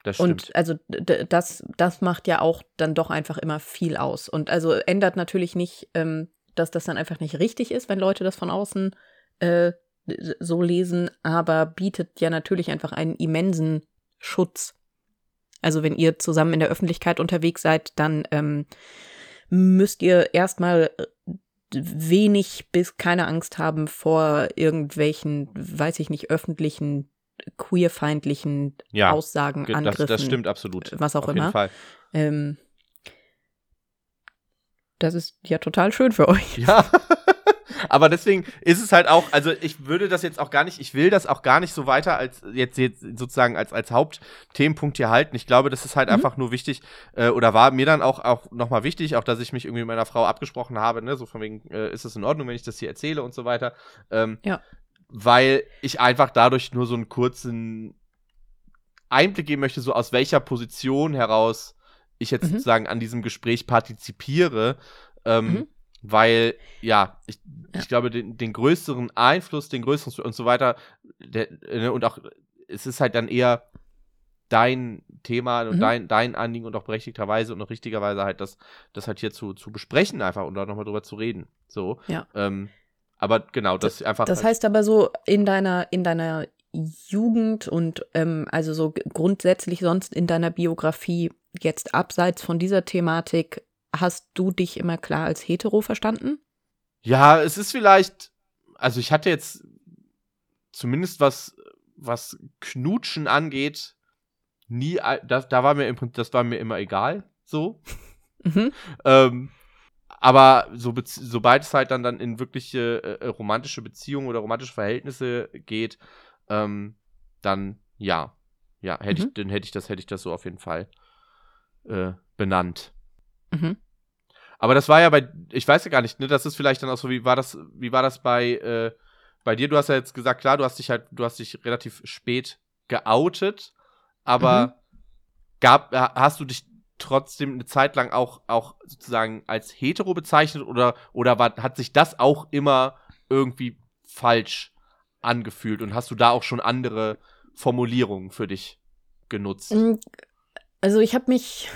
das stimmt und also das, das macht ja auch dann doch einfach immer viel aus. Und also ändert natürlich nicht, ähm, dass das dann einfach nicht richtig ist, wenn Leute das von außen äh, so lesen, aber bietet ja natürlich einfach einen immensen Schutz. Also wenn ihr zusammen in der Öffentlichkeit unterwegs seid, dann ähm, müsst ihr erstmal äh, wenig bis keine Angst haben vor irgendwelchen, weiß ich nicht, öffentlichen queerfeindlichen ja Aussagen, Ge- Das, Angriffen, das stimmt absolut. was auch Auf jeden immer. Fall. Ähm, das ist ja total schön für euch. Ja. Aber deswegen ist es halt auch, also ich würde das jetzt auch gar nicht, ich will das auch gar nicht so weiter als jetzt, jetzt sozusagen als, als Hauptthemenpunkt hier halten. Ich glaube, das ist halt Mhm. einfach nur wichtig, äh, oder war mir dann auch, auch nochmal wichtig, auch dass ich mich irgendwie mit meiner Frau abgesprochen habe, ne, so von wegen, äh, ist es in Ordnung, wenn ich das hier erzähle und so weiter. Ähm, Ja. Weil ich einfach dadurch nur so einen kurzen Einblick geben möchte, so aus welcher Position heraus ich jetzt Mhm. sozusagen an diesem Gespräch partizipiere. Ähm, Mhm. Weil, ja, ich, Ja. ich glaube, den, den größeren Einfluss, den größeren und so weiter, der, ne, und auch, es ist halt dann eher dein Thema und Mhm. dein, dein Anliegen und auch berechtigterweise und auch richtigerweise halt das, das halt hier zu, zu besprechen einfach und da nochmal drüber zu reden. So. Ja. Ähm, aber genau, das einfach. Das heißt aber so in deiner, in deiner Jugend und ähm, also so grundsätzlich sonst in deiner Biografie, jetzt abseits von dieser Thematik, hast du dich immer klar als hetero verstanden? Ja, es ist vielleicht, also ich hatte jetzt zumindest was, was Knutschen angeht, nie, da, da war mir im Prinzip, das war mir immer egal, so. Mhm. Ähm, aber so, sobald es halt dann, dann in wirkliche äh, äh, romantische Beziehungen oder romantische Verhältnisse geht, ähm, dann ja. Ja, hätte Mhm. ich, dann hätte ich das, hätte ich das so auf jeden Fall äh, benannt. Mhm. Aber das war ja bei, ich weiß ja gar nicht, ne, das ist vielleicht dann auch so, wie war das, wie war das bei, äh, bei dir? Du hast ja jetzt gesagt, klar, du hast dich halt, du hast dich relativ spät geoutet, aber gab, ha- hast du dich trotzdem eine Zeit lang auch, auch sozusagen als hetero bezeichnet oder, oder war, hat sich das auch immer irgendwie falsch angefühlt und hast du da auch schon andere Formulierungen für dich genutzt? Mm, Also ich habe mich,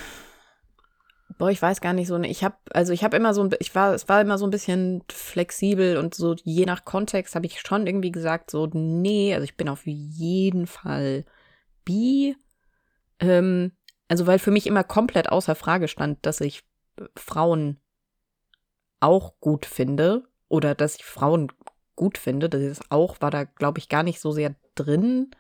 boah, ich weiß gar nicht so, ne, ich habe, also ich habe immer so, ein, ich war, es war immer so ein bisschen flexibel und so je nach Kontext habe ich schon irgendwie gesagt so, nee, also ich bin auf jeden Fall bi. Ähm, also weil für mich immer komplett außer Frage stand, dass ich äh, Frauen auch gut finde oder dass ich Frauen gut finde, das ist auch, war da glaube ich gar nicht so sehr drin.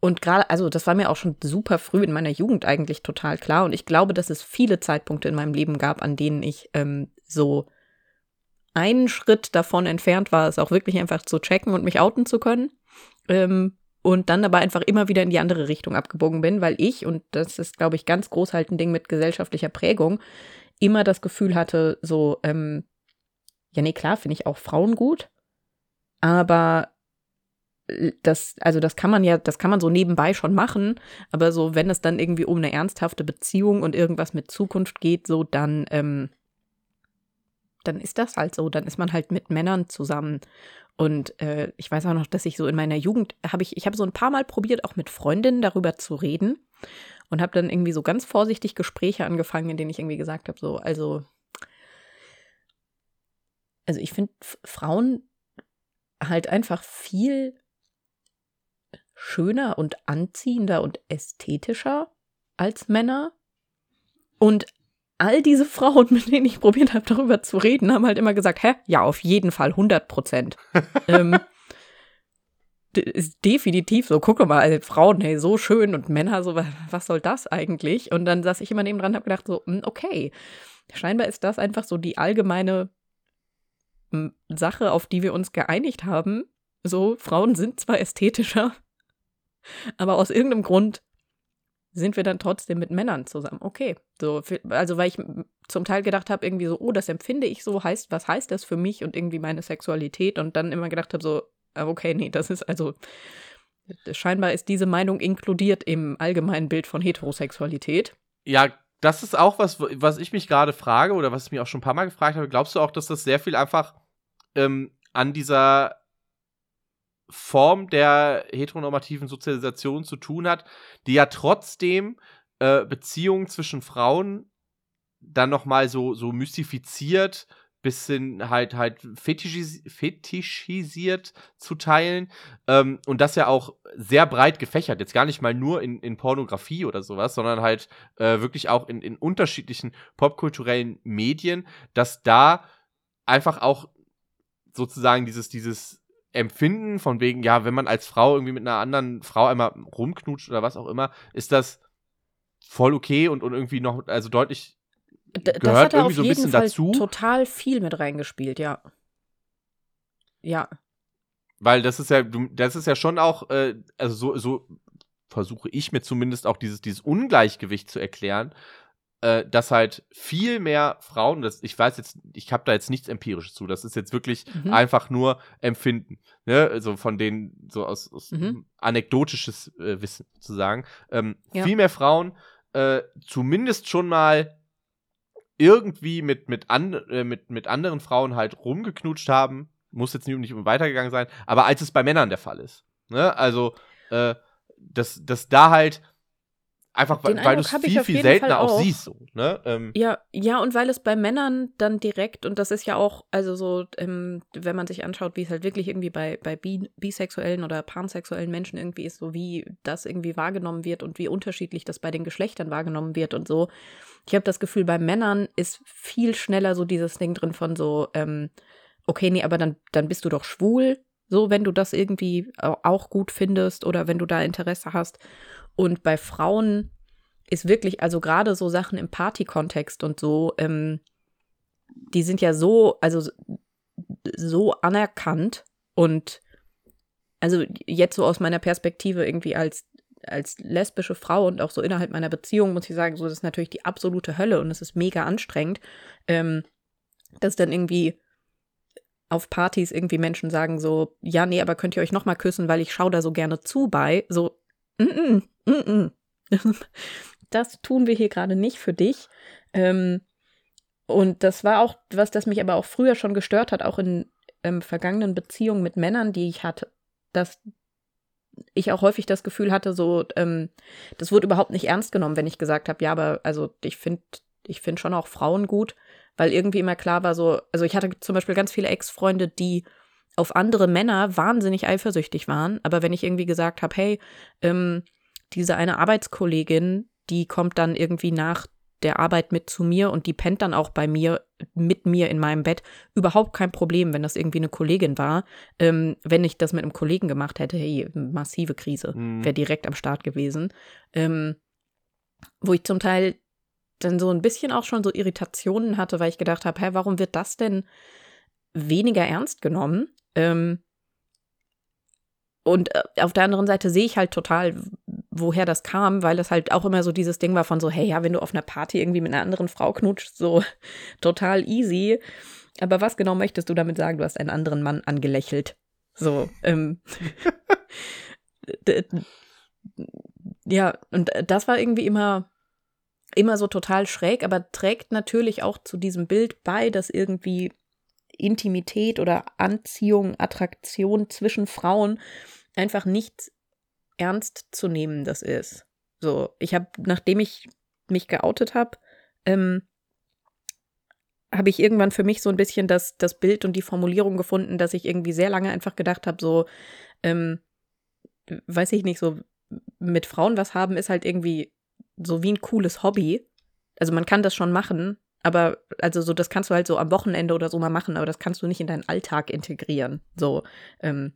Und gerade, also das war mir auch schon super früh in meiner Jugend eigentlich total klar. Und ich glaube, dass es viele Zeitpunkte in meinem Leben gab, an denen ich ähm, so einen Schritt davon entfernt war, es auch wirklich einfach zu checken und mich outen zu können. Ähm, und dann aber einfach immer wieder in die andere Richtung abgebogen bin, weil ich, und das ist, glaube ich, ganz groß halt ein Ding mit gesellschaftlicher Prägung, immer das Gefühl hatte, so, ähm, ja, nee, klar, finde ich auch Frauen gut, aber das, also das kann man ja, das kann man so nebenbei schon machen, aber so, wenn es dann irgendwie um eine ernsthafte Beziehung und irgendwas mit Zukunft geht, so dann, ähm, dann ist das halt so, dann ist man halt mit Männern zusammen. Und äh, ich weiß auch noch, dass ich so in meiner Jugend habe ich, ich habe so ein paar Mal probiert, auch mit Freundinnen darüber zu reden und habe dann irgendwie so ganz vorsichtig Gespräche angefangen, in denen ich irgendwie gesagt habe, so, also, also ich finde Frauen halt einfach viel schöner und anziehender und ästhetischer als Männer. Und all diese Frauen, mit denen ich probiert habe, darüber zu reden, haben halt immer gesagt, hä? Ja, auf jeden Fall, 100 Prozent. ähm, ist definitiv so. Guck mal, also Frauen, hey, so schön und Männer, so, wa- was soll das eigentlich? Und dann saß ich immer neben dran und habe gedacht, so, hm, okay. scheinbar ist das einfach so die allgemeine Sache, auf die wir uns geeinigt haben. So, Frauen sind zwar ästhetischer, aber aus irgendeinem Grund sind wir dann trotzdem mit Männern zusammen. Okay. So, also weil ich zum Teil gedacht habe, irgendwie so, oh, das empfinde ich so, heißt, was heißt das für mich und irgendwie meine Sexualität und dann immer gedacht habe, so, ah, okay, nee, das ist also, scheinbar ist diese Meinung inkludiert im allgemeinen Bild von Heterosexualität. Ja, das ist auch was, was ich mich gerade frage oder was ich mich auch schon ein paar Mal gefragt habe. Glaubst du auch, dass das sehr viel einfach ähm, an dieser Form der heteronormativen Sozialisation zu tun hat, die ja trotzdem äh, Beziehungen zwischen Frauen dann noch mal so so mystifiziert bisschen halt halt fetischis fetischisiert zu teilen ähm, und das ja auch sehr breit gefächert. Jetzt gar nicht mal nur in, in Pornografie oder sowas sondern halt äh, wirklich auch in, in unterschiedlichen popkulturellen Medien dass da einfach auch sozusagen dieses dieses Empfinden von wegen, ja, wenn man als Frau irgendwie mit einer anderen Frau einmal rumknutscht oder was auch immer, ist das voll okay und, und irgendwie noch, also deutlich gehört das hat irgendwie so ein bisschen Fall dazu. total viel mit reingespielt, ja. Ja. Weil das ist ja, das ist ja schon auch, äh, also so, so versuche ich mir zumindest auch dieses, dieses Ungleichgewicht zu erklären, äh, dass halt viel mehr Frauen, das, ich weiß jetzt, ich habe da jetzt nichts Empirisches zu, das ist jetzt wirklich mhm. einfach nur Empfinden, ne? also von denen so aus, aus mhm. anekdotisches äh, Wissen zu sagen, ähm, ja. viel mehr Frauen äh, zumindest schon mal irgendwie mit, mit, an, äh, mit, mit anderen Frauen halt rumgeknutscht haben, muss jetzt nicht, nicht weitergegangen sein, aber als es bei Männern der Fall ist. Ne? Also, äh, dass, dass da halt Einfach weil, weil du es viel, viel seltener auch. auch siehst. So, ne? Ähm. Ja, ja, und weil es bei Männern dann direkt, und das ist ja auch, also so, ähm, wenn man sich anschaut, wie es halt wirklich irgendwie bei, bei bi bisexuellen oder pansexuellen Menschen irgendwie ist, so wie das irgendwie wahrgenommen wird und wie unterschiedlich das bei den Geschlechtern wahrgenommen wird und so. Ich habe das Gefühl, bei Männern ist viel schneller so dieses Ding drin von so, ähm, okay, nee, aber dann, dann bist du doch schwul, so, wenn du das irgendwie auch gut findest oder wenn du da Interesse hast. Und bei Frauen ist wirklich, also gerade so Sachen im Party-Kontext und so, ähm, die sind ja so, also so anerkannt und also jetzt so aus meiner Perspektive irgendwie als als lesbische Frau und auch so innerhalb meiner Beziehung muss ich sagen, so das ist natürlich die absolute Hölle und es ist mega anstrengend, ähm, dass dann irgendwie auf Partys irgendwie Menschen sagen so, ja, nee, aber könnt ihr euch noch mal küssen, weil ich schaue da so gerne zu bei, so, mm -mm, mm das tun wir hier gerade nicht für dich. Ähm, und das war auch was, das mich aber auch früher schon gestört hat, auch in ähm, vergangenen Beziehungen mit Männern, die ich hatte, dass ich auch häufig das Gefühl hatte, so, ähm, das wurde überhaupt nicht ernst genommen, wenn ich gesagt habe, ja, aber also ich finde ich finde schon auch Frauen gut, weil irgendwie immer klar war, so, also ich hatte zum Beispiel ganz viele Ex-Freunde, die auf andere Männer wahnsinnig eifersüchtig waren, aber wenn ich irgendwie gesagt habe, hey, ähm, diese eine Arbeitskollegin, die kommt dann irgendwie nach der Arbeit mit zu mir und die pennt dann auch bei mir, mit mir in meinem Bett. Überhaupt kein Problem, wenn das irgendwie eine Kollegin war. Ähm, wenn ich das mit einem Kollegen gemacht hätte, hey, massive Krise, mhm. wäre direkt am Start gewesen. Ähm, wo ich zum Teil dann so ein bisschen auch schon so Irritationen hatte, weil ich gedacht habe, hä, warum wird das denn weniger ernst genommen? Ähm, und äh, auf der anderen Seite sehe ich halt total, woher das kam, weil es halt auch immer so dieses Ding war von so, hey, ja, wenn du auf einer Party irgendwie mit einer anderen Frau knutschst, so total easy. Aber was genau möchtest du damit sagen? Du hast einen anderen Mann angelächelt. So, ähm. ja, und das war irgendwie immer, immer so total schräg, aber trägt natürlich auch zu diesem Bild bei, dass irgendwie Intimität oder Anziehung, Attraktion zwischen Frauen einfach nicht ernst zu nehmen das ist. So, ich habe, nachdem ich mich geoutet habe, ähm, habe ich irgendwann für mich so ein bisschen das, das Bild und die Formulierung gefunden, dass ich irgendwie sehr lange einfach gedacht habe, so, ähm, weiß ich nicht, so mit Frauen was haben ist halt irgendwie so wie ein cooles Hobby. Also man kann das schon machen, aber also so, das kannst du halt so am Wochenende oder so mal machen, aber das kannst du nicht in deinen Alltag integrieren. So, ähm,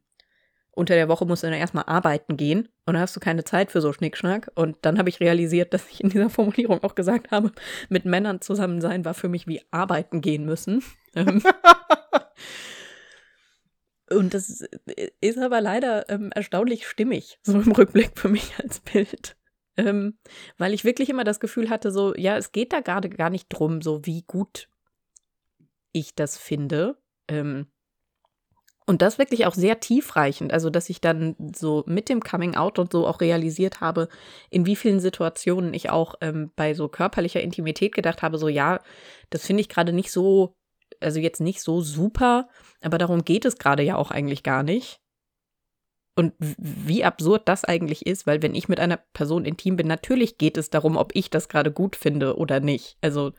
unter der Woche musst du dann erstmal arbeiten gehen und dann hast du keine Zeit für so Schnickschnack. Und dann habe ich realisiert, dass ich in dieser Formulierung auch gesagt habe, mit Männern zusammen sein war für mich wie arbeiten gehen müssen. Ähm, und das ist aber leider ähm, erstaunlich stimmig, so im Rückblick für mich als Bild. Ähm, weil ich wirklich immer das Gefühl hatte, so, ja, es geht da gerade gar nicht drum, so wie gut ich das finde. Ähm, und das wirklich auch sehr tiefreichend, also dass ich dann so mit dem Coming Out und so auch realisiert habe, in wie vielen Situationen ich auch ähm, bei so körperlicher Intimität gedacht habe, so ja, das finde ich gerade nicht so, also jetzt nicht so super, aber darum geht es gerade ja auch eigentlich gar nicht. Und wie absurd das eigentlich ist, weil wenn ich mit einer Person intim bin, natürlich geht es darum, ob ich das gerade gut finde oder nicht. Also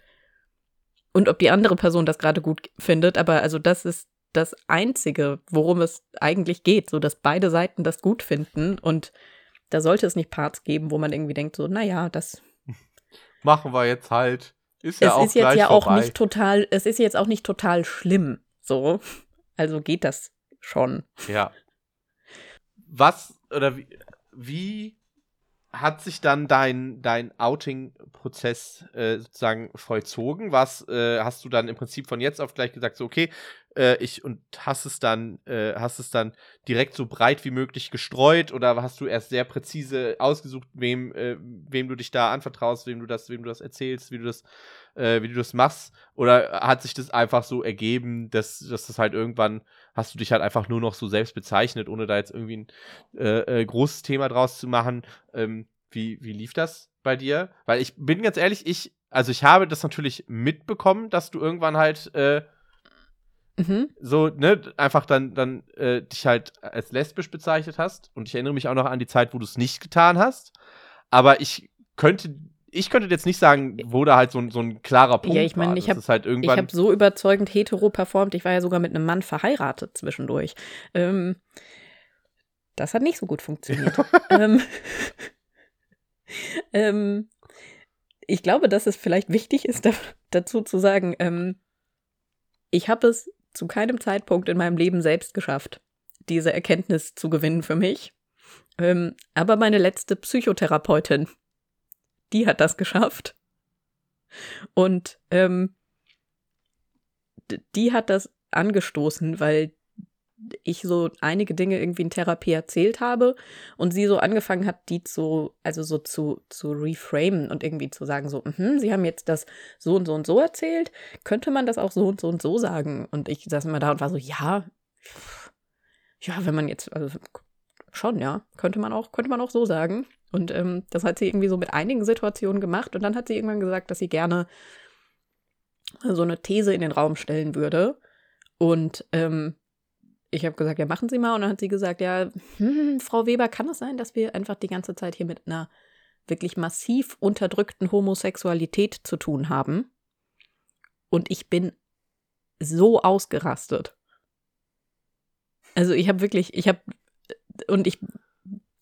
und ob die andere Person das gerade gut findet, aber also das ist das Einzige, worum es eigentlich geht, so dass beide Seiten das gut finden und da sollte es nicht Parts geben, wo man irgendwie denkt, so, naja, das machen wir jetzt halt. Ist ja es auch ist jetzt ja vorbei. auch nicht total, es ist jetzt auch nicht total schlimm, so. Also geht das schon. Ja. Was oder wie, wie hat sich dann dein, dein Outing-Prozess äh, sozusagen vollzogen? Was äh, hast du dann im Prinzip von jetzt auf gleich gesagt, so okay, äh, ich und hast es dann, äh, hast es dann direkt so breit wie möglich gestreut oder hast du erst sehr präzise ausgesucht, wem, äh, wem du dich da anvertraust, wem du das, wem du das erzählst, wie du das, äh, wie du das machst? Oder hat sich das einfach so ergeben, dass, dass das halt irgendwann hast du dich halt einfach nur noch so selbst bezeichnet, ohne da jetzt irgendwie ein äh, äh, großes Thema draus zu machen. Ähm, wie, wie lief das bei dir? Weil ich bin ganz ehrlich, ich, also ich habe das natürlich mitbekommen, dass du irgendwann halt äh, mhm. so, ne, einfach dann, dann äh, dich halt als lesbisch bezeichnet hast. Und ich erinnere mich auch noch an die Zeit, wo du es nicht getan hast. Aber ich könnte ich könnte jetzt nicht sagen, wo da halt so ein, so ein klarer Punkt Ja, ich meine, ich habe halt hab so überzeugend hetero performt. Ich war ja sogar mit einem Mann verheiratet zwischendurch. Ähm, das hat nicht so gut funktioniert. ähm, ähm, ich glaube, dass es vielleicht wichtig ist, da, dazu zu sagen, ähm, ich habe es zu keinem Zeitpunkt in meinem Leben selbst geschafft, diese Erkenntnis zu gewinnen für mich. Ähm, aber meine letzte Psychotherapeutin die hat das geschafft. Und ähm, die hat das angestoßen, weil ich so einige Dinge irgendwie in Therapie erzählt habe und sie so angefangen hat, die zu, also so zu, zu reframen und irgendwie zu sagen, so, mh, sie haben jetzt das so und so und so erzählt, könnte man das auch so und so und so sagen? Und ich saß immer da und war so, ja, ja, wenn man jetzt, also schon, ja, könnte man auch, könnte man auch so sagen. Und ähm, das hat sie irgendwie so mit einigen Situationen gemacht. Und dann hat sie irgendwann gesagt, dass sie gerne so eine These in den Raum stellen würde. Und ähm, ich habe gesagt, ja, machen Sie mal. Und dann hat sie gesagt, ja, hm, Frau Weber, kann es sein, dass wir einfach die ganze Zeit hier mit einer wirklich massiv unterdrückten Homosexualität zu tun haben? Und ich bin so ausgerastet. Also ich habe wirklich, ich habe, und ich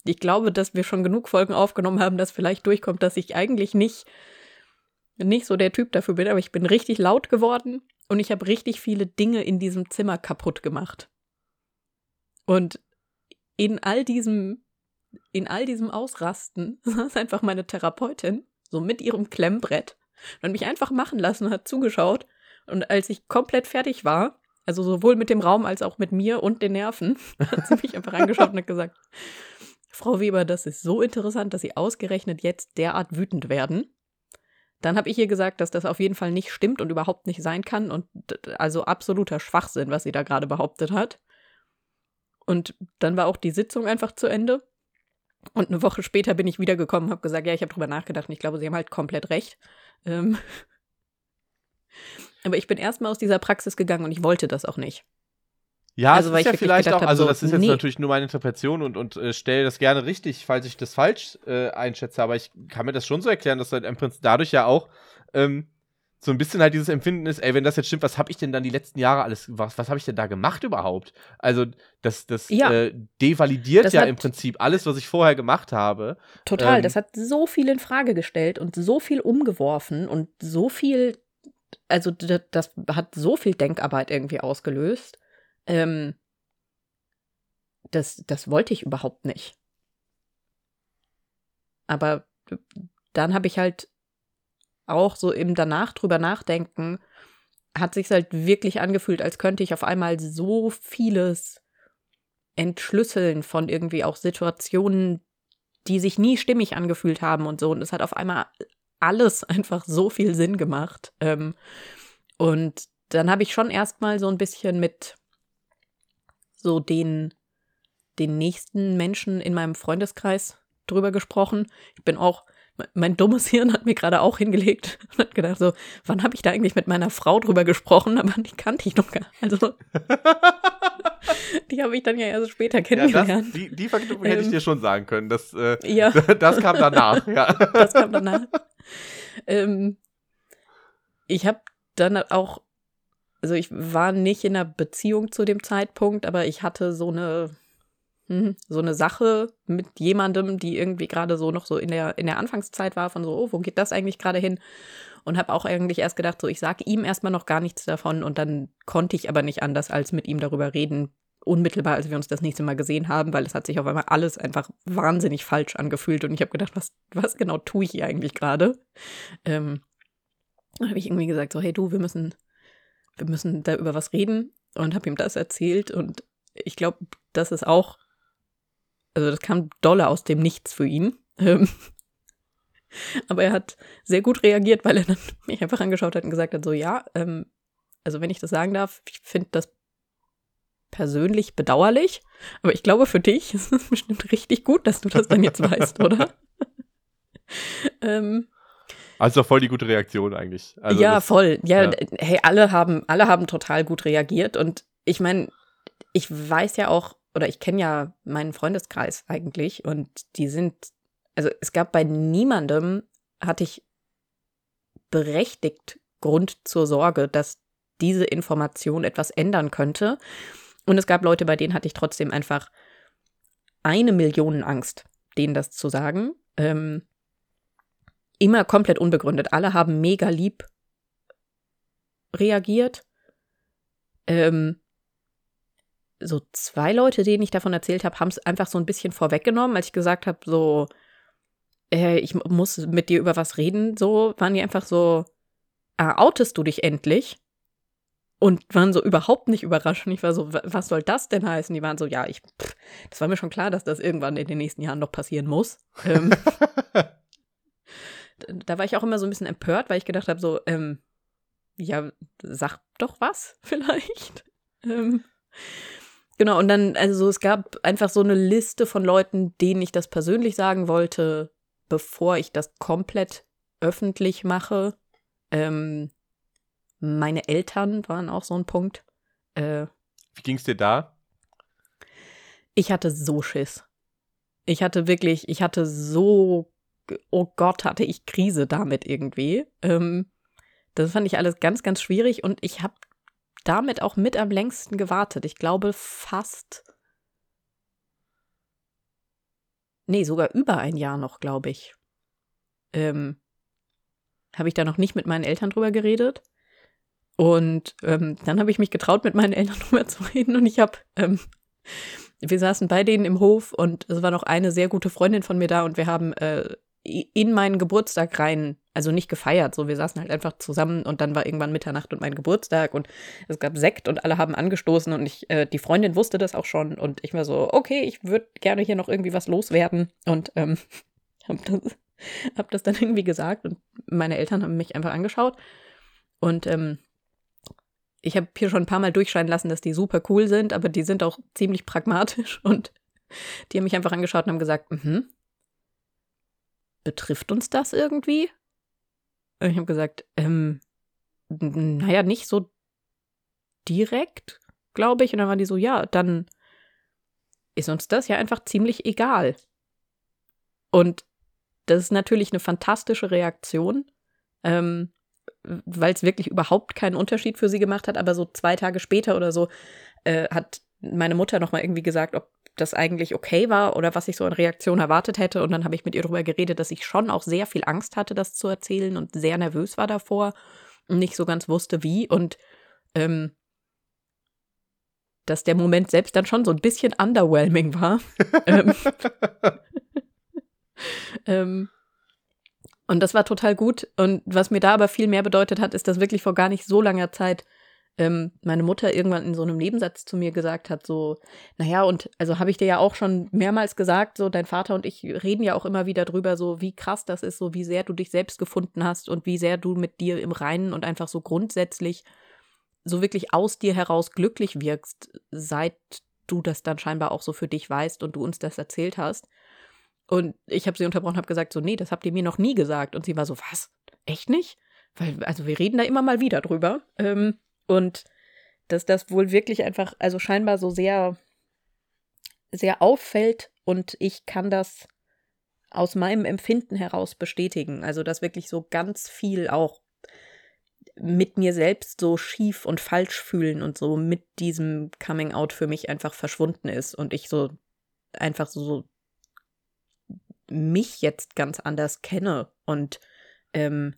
ich glaube, dass wir schon genug Folgen aufgenommen haben, dass vielleicht durchkommt, dass ich eigentlich nicht, nicht so der Typ dafür bin, aber ich bin richtig laut geworden und ich habe richtig viele Dinge in diesem Zimmer kaputt gemacht. Und in all diesem, in all diesem Ausrasten saß einfach meine Therapeutin, so mit ihrem Klemmbrett, und hat mich einfach machen lassen und hat zugeschaut. Und als ich komplett fertig war, also sowohl mit dem Raum als auch mit mir und den Nerven, hat sie mich einfach angeschaut und hat gesagt, Frau Weber, das ist so interessant, dass Sie ausgerechnet jetzt derart wütend werden. Dann habe ich ihr gesagt, dass das auf jeden Fall nicht stimmt und überhaupt nicht sein kann und also absoluter Schwachsinn, was sie da gerade behauptet hat. Und dann war auch die Sitzung einfach zu Ende. Und eine Woche später bin ich wiedergekommen und habe gesagt, ja, ich habe drüber nachgedacht und ich glaube, sie haben halt komplett recht. Ähm Aber ich bin erstmal aus dieser Praxis gegangen und ich wollte das auch nicht. Ja, also, weil ist ja vielleicht auch, also das ist jetzt nee. natürlich nur meine Interpretation und, und äh, stelle das gerne richtig, falls ich das falsch äh, einschätze, aber ich kann mir das schon so erklären, dass halt im Prinzip dadurch ja auch ähm, so ein bisschen halt dieses Empfinden ist, ey, wenn das jetzt stimmt, was habe ich denn dann die letzten Jahre alles, was, was habe ich denn da gemacht überhaupt? Also das, das ja. äh, devalidiert das ja im Prinzip alles, was ich vorher gemacht habe. Total, ähm, das hat so viel in Frage gestellt und so viel umgeworfen und so viel, also das, hat so viel Denkarbeit irgendwie ausgelöst ähm, das, das wollte ich überhaupt nicht. Aber dann habe ich halt auch so im danach drüber nachdenken, hat sich halt wirklich angefühlt, als könnte ich auf einmal so vieles entschlüsseln von irgendwie auch Situationen, die sich nie stimmig angefühlt haben und so. Und es hat auf einmal alles einfach so viel Sinn gemacht. Ähm, und dann habe ich schon erstmal so ein bisschen mit so den, den nächsten Menschen in meinem Freundeskreis drüber gesprochen. Ich bin auch, mein dummes Hirn hat mir gerade auch hingelegt und hat gedacht, so, wann habe ich da eigentlich mit meiner Frau drüber gesprochen? Aber die kannte ich noch gar nicht. Also, die habe ich dann ja erst später kennengelernt. Ja, das, die, die Verknüpfung ähm, hätte ich ähm, dir schon sagen können. Das, äh, ja. das kam danach. Ja. Das kam danach. Ähm, ich habe dann auch, also ich war nicht in einer Beziehung zu dem Zeitpunkt, aber ich hatte so eine hm, so eine Sache mit jemandem, die irgendwie gerade so noch so in der, in der Anfangszeit war, von so, oh, wo geht das eigentlich gerade hin? Und habe auch eigentlich erst gedacht, so, ich sage ihm erstmal noch gar nichts davon und dann konnte ich aber nicht anders, als mit ihm darüber reden, unmittelbar, als wir uns das nächste Mal gesehen haben, weil es hat sich auf einmal alles einfach wahnsinnig falsch angefühlt und ich habe gedacht, was, was genau tue ich hier eigentlich gerade? Ähm, dann habe ich irgendwie gesagt, so, hey du, wir müssen, wir müssen da über was reden und habe ihm das erzählt und ich glaube, das ist auch also das kam dolle aus dem Nichts für ihn. Ähm, aber er hat sehr gut reagiert, weil er dann mich einfach angeschaut hat und gesagt hat, so ja, ähm, also wenn ich das sagen darf, ich finde das persönlich bedauerlich, aber ich glaube für dich ist es bestimmt richtig gut, dass du das dann jetzt weißt, oder? ähm, also voll die gute Reaktion eigentlich. Also ja, das, voll. Ja, ja, hey, alle haben, alle haben total gut reagiert und ich meine, ich weiß ja auch, oder ich kenne ja meinen Freundeskreis eigentlich und die sind, also es gab bei niemandem, hatte ich berechtigt Grund zur Sorge, dass diese Information etwas ändern könnte. Und es gab Leute, bei denen hatte ich trotzdem einfach eine Million Angst, denen das zu sagen. Ähm, immer komplett unbegründet. Alle haben mega lieb reagiert. Ähm, so zwei Leute, denen ich davon erzählt habe, haben es einfach so ein bisschen vorweggenommen, als ich gesagt habe, so, äh, ich muss mit dir über was reden, so, waren die einfach so, ah, outest du dich endlich? Und waren so überhaupt nicht überrascht. Und ich war so, was soll das denn heißen? Die waren so, ja, ich, pff, das war mir schon klar, dass das irgendwann in den nächsten Jahren noch passieren muss. Ähm, da war ich auch immer so ein bisschen empört, weil ich gedacht habe, so, ähm, ja, sag doch was, vielleicht. Ähm, Genau, und dann, also es gab einfach so eine Liste von Leuten, denen ich das persönlich sagen wollte, bevor ich das komplett öffentlich mache. Ähm, meine Eltern waren auch so ein Punkt. Äh, Wie ging's dir da? Ich hatte so Schiss. Ich hatte wirklich, ich hatte so, oh Gott, hatte ich Krise damit irgendwie. Ähm, das fand ich alles ganz, ganz schwierig und ich habe damit auch mit am längsten gewartet. Ich glaube fast. Nee, sogar über ein Jahr noch, glaube ich. Ähm, habe ich da noch nicht mit meinen Eltern drüber geredet. Und ähm, dann habe ich mich getraut, mit meinen Eltern drüber zu reden. Und ich habe, ähm, wir saßen bei denen im Hof und es war noch eine sehr gute Freundin von mir da und wir haben äh, in meinen Geburtstag rein, also nicht gefeiert, so wir saßen halt einfach zusammen und dann war irgendwann Mitternacht und mein Geburtstag und es gab Sekt und alle haben angestoßen und ich, äh, die Freundin wusste das auch schon und ich war so, okay, ich würde gerne hier noch irgendwie was loswerden und ähm, hab das, hab das dann irgendwie gesagt und meine Eltern haben mich einfach angeschaut und ähm, ich habe hier schon ein paar Mal durchscheinen lassen, dass die super cool sind, aber die sind auch ziemlich pragmatisch und die haben mich einfach angeschaut und haben gesagt, mhm, betrifft uns das irgendwie? Und ich habe gesagt, ähm, naja, nicht so direkt, glaube ich. Und dann waren die so, ja, dann ist uns das ja einfach ziemlich egal. Und das ist natürlich eine fantastische Reaktion, ähm, weil es wirklich überhaupt keinen Unterschied für sie gemacht hat. Aber so zwei Tage später oder so äh, hat meine Mutter noch mal irgendwie gesagt, ob das eigentlich okay war oder was ich so in Reaktion erwartet hätte. Und dann habe ich mit ihr darüber geredet, dass ich schon auch sehr viel Angst hatte, das zu erzählen und sehr nervös war davor und nicht so ganz wusste, wie. Und ähm, dass der Moment selbst dann schon so ein bisschen underwhelming war. ähm, ähm, und das war total gut. Und was mir da aber viel mehr bedeutet hat, ist, dass wirklich vor gar nicht so langer Zeit ähm, meine Mutter irgendwann in so einem Nebensatz zu mir gesagt hat, so, naja, und also habe ich dir ja auch schon mehrmals gesagt, so dein Vater und ich reden ja auch immer wieder drüber, so wie krass das ist, so wie sehr du dich selbst gefunden hast und wie sehr du mit dir im Reinen und einfach so grundsätzlich so wirklich aus dir heraus glücklich wirkst, seit du das dann scheinbar auch so für dich weißt und du uns das erzählt hast. Und ich habe sie unterbrochen, habe gesagt, so, nee, das habt ihr mir noch nie gesagt. Und sie war so, was? Echt nicht? Weil, also wir reden da immer mal wieder drüber. Ähm, und dass das wohl wirklich einfach, also scheinbar so sehr, sehr auffällt und ich kann das aus meinem Empfinden heraus bestätigen. Also, dass wirklich so ganz viel auch mit mir selbst so schief und falsch fühlen und so mit diesem Coming Out für mich einfach verschwunden ist und ich so einfach so mich jetzt ganz anders kenne und ähm,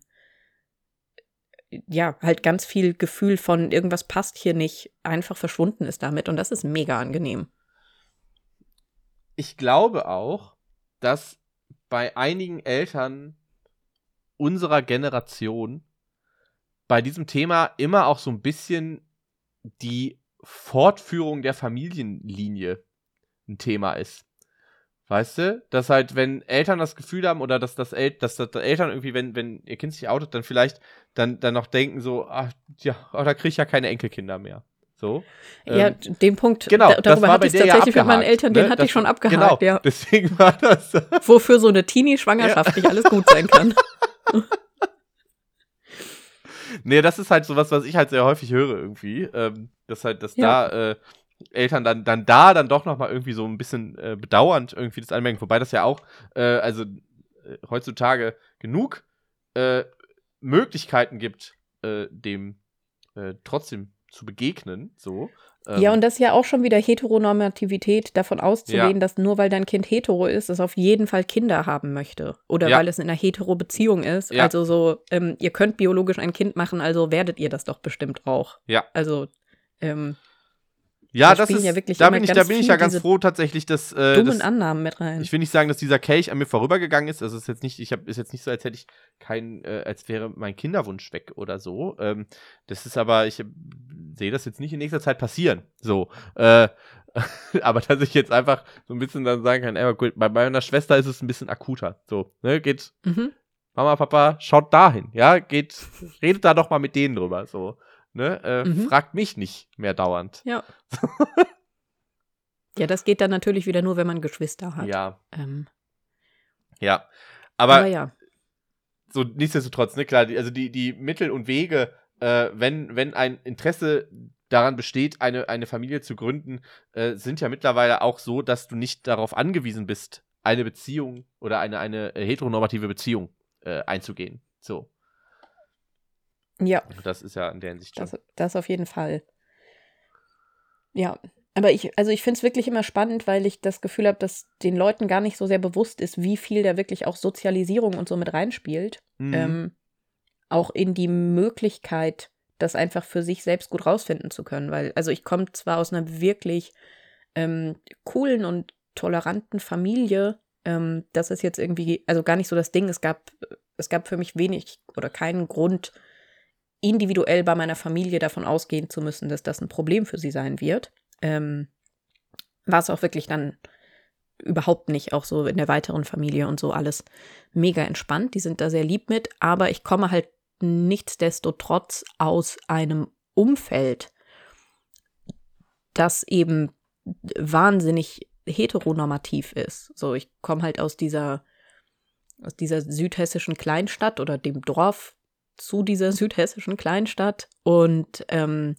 ja, halt ganz viel Gefühl von irgendwas passt hier nicht, einfach verschwunden ist damit. Und das ist mega angenehm. Ich glaube auch, dass bei einigen Eltern unserer Generation bei diesem Thema immer auch so ein bisschen die Fortführung der Familienlinie ein Thema ist. Weißt du? Dass halt, wenn Eltern das Gefühl haben oder dass das, El dass das Eltern irgendwie, wenn, wenn ihr Kind sich outet, dann vielleicht dann, dann noch denken so, ach, ja, oh, da kriege ich ja keine Enkelkinder mehr. So. Ja, ähm, den Punkt, genau, da, darüber hatte ich tatsächlich ja mit meinen Eltern, ne? den hatte das, ich schon abgehakt, genau, ja. Deswegen war das. Wofür so eine Teenie-Schwangerschaft ja. nicht alles gut sein kann. nee, das ist halt sowas, was ich halt sehr häufig höre irgendwie. Ähm, dass halt, dass ja. da äh, Eltern dann, dann da dann doch nochmal irgendwie so ein bisschen äh, bedauernd irgendwie das anmerken. Wobei das ja auch, äh, also äh, heutzutage genug äh, Möglichkeiten gibt, äh, dem äh, trotzdem zu begegnen. So. Ähm, ja, und das ist ja auch schon wieder Heteronormativität, davon auszugehen, ja. dass nur weil dein Kind hetero ist, es auf jeden Fall Kinder haben möchte. Oder ja. weil es in einer hetero-Beziehung ist. Ja. Also so, ähm, ihr könnt biologisch ein Kind machen, also werdet ihr das doch bestimmt auch. Ja. Also, ähm, ja, da das ist, ja wirklich da bin ich, da bin ich ja ganz froh tatsächlich, dass äh, dummen das, Annahmen mit rein. Ich will nicht sagen, dass dieser Kelch an mir vorübergegangen ist. Also ist jetzt nicht, ich habe ist jetzt nicht so, als hätte ich kein, äh, als wäre mein Kinderwunsch weg oder so. Ähm, das ist aber, ich sehe das jetzt nicht in nächster Zeit passieren. So, äh, aber dass ich jetzt einfach so ein bisschen dann sagen kann, ey, gut, bei meiner Schwester ist es ein bisschen akuter. So, ne, geht. Mhm. Mama, Papa, schaut dahin, ja, geht, redet da doch mal mit denen drüber, so. Ne? Äh, mhm. Fragt mich nicht mehr dauernd. Ja. ja, das geht dann natürlich wieder nur, wenn man Geschwister hat. Ja. Ähm. Ja. Aber, Aber, ja. so nichtsdestotrotz, ne, klar, die, also die, die Mittel und Wege, äh, wenn, wenn ein Interesse daran besteht, eine, eine Familie zu gründen, äh, sind ja mittlerweile auch so, dass du nicht darauf angewiesen bist, eine Beziehung oder eine, eine heteronormative Beziehung äh, einzugehen. So. Ja. Das ist ja in der Hinsicht schon. Das, das auf jeden Fall. Ja. Aber ich, also ich finde es wirklich immer spannend, weil ich das Gefühl habe, dass den Leuten gar nicht so sehr bewusst ist, wie viel da wirklich auch Sozialisierung und so mit reinspielt. Mhm. Ähm, auch in die Möglichkeit, das einfach für sich selbst gut rausfinden zu können. Weil, also ich komme zwar aus einer wirklich ähm, coolen und toleranten Familie, ähm, das ist jetzt irgendwie, also gar nicht so das Ding. Es gab, es gab für mich wenig oder keinen Grund, individuell bei meiner Familie davon ausgehen zu müssen, dass das ein Problem für sie sein wird. Ähm, war es auch wirklich dann überhaupt nicht, auch so in der weiteren Familie und so alles mega entspannt. Die sind da sehr lieb mit, aber ich komme halt nichtsdestotrotz aus einem Umfeld, das eben wahnsinnig heteronormativ ist. So, ich komme halt aus dieser, aus dieser südhessischen Kleinstadt oder dem Dorf, zu dieser südhessischen Kleinstadt. Und ähm,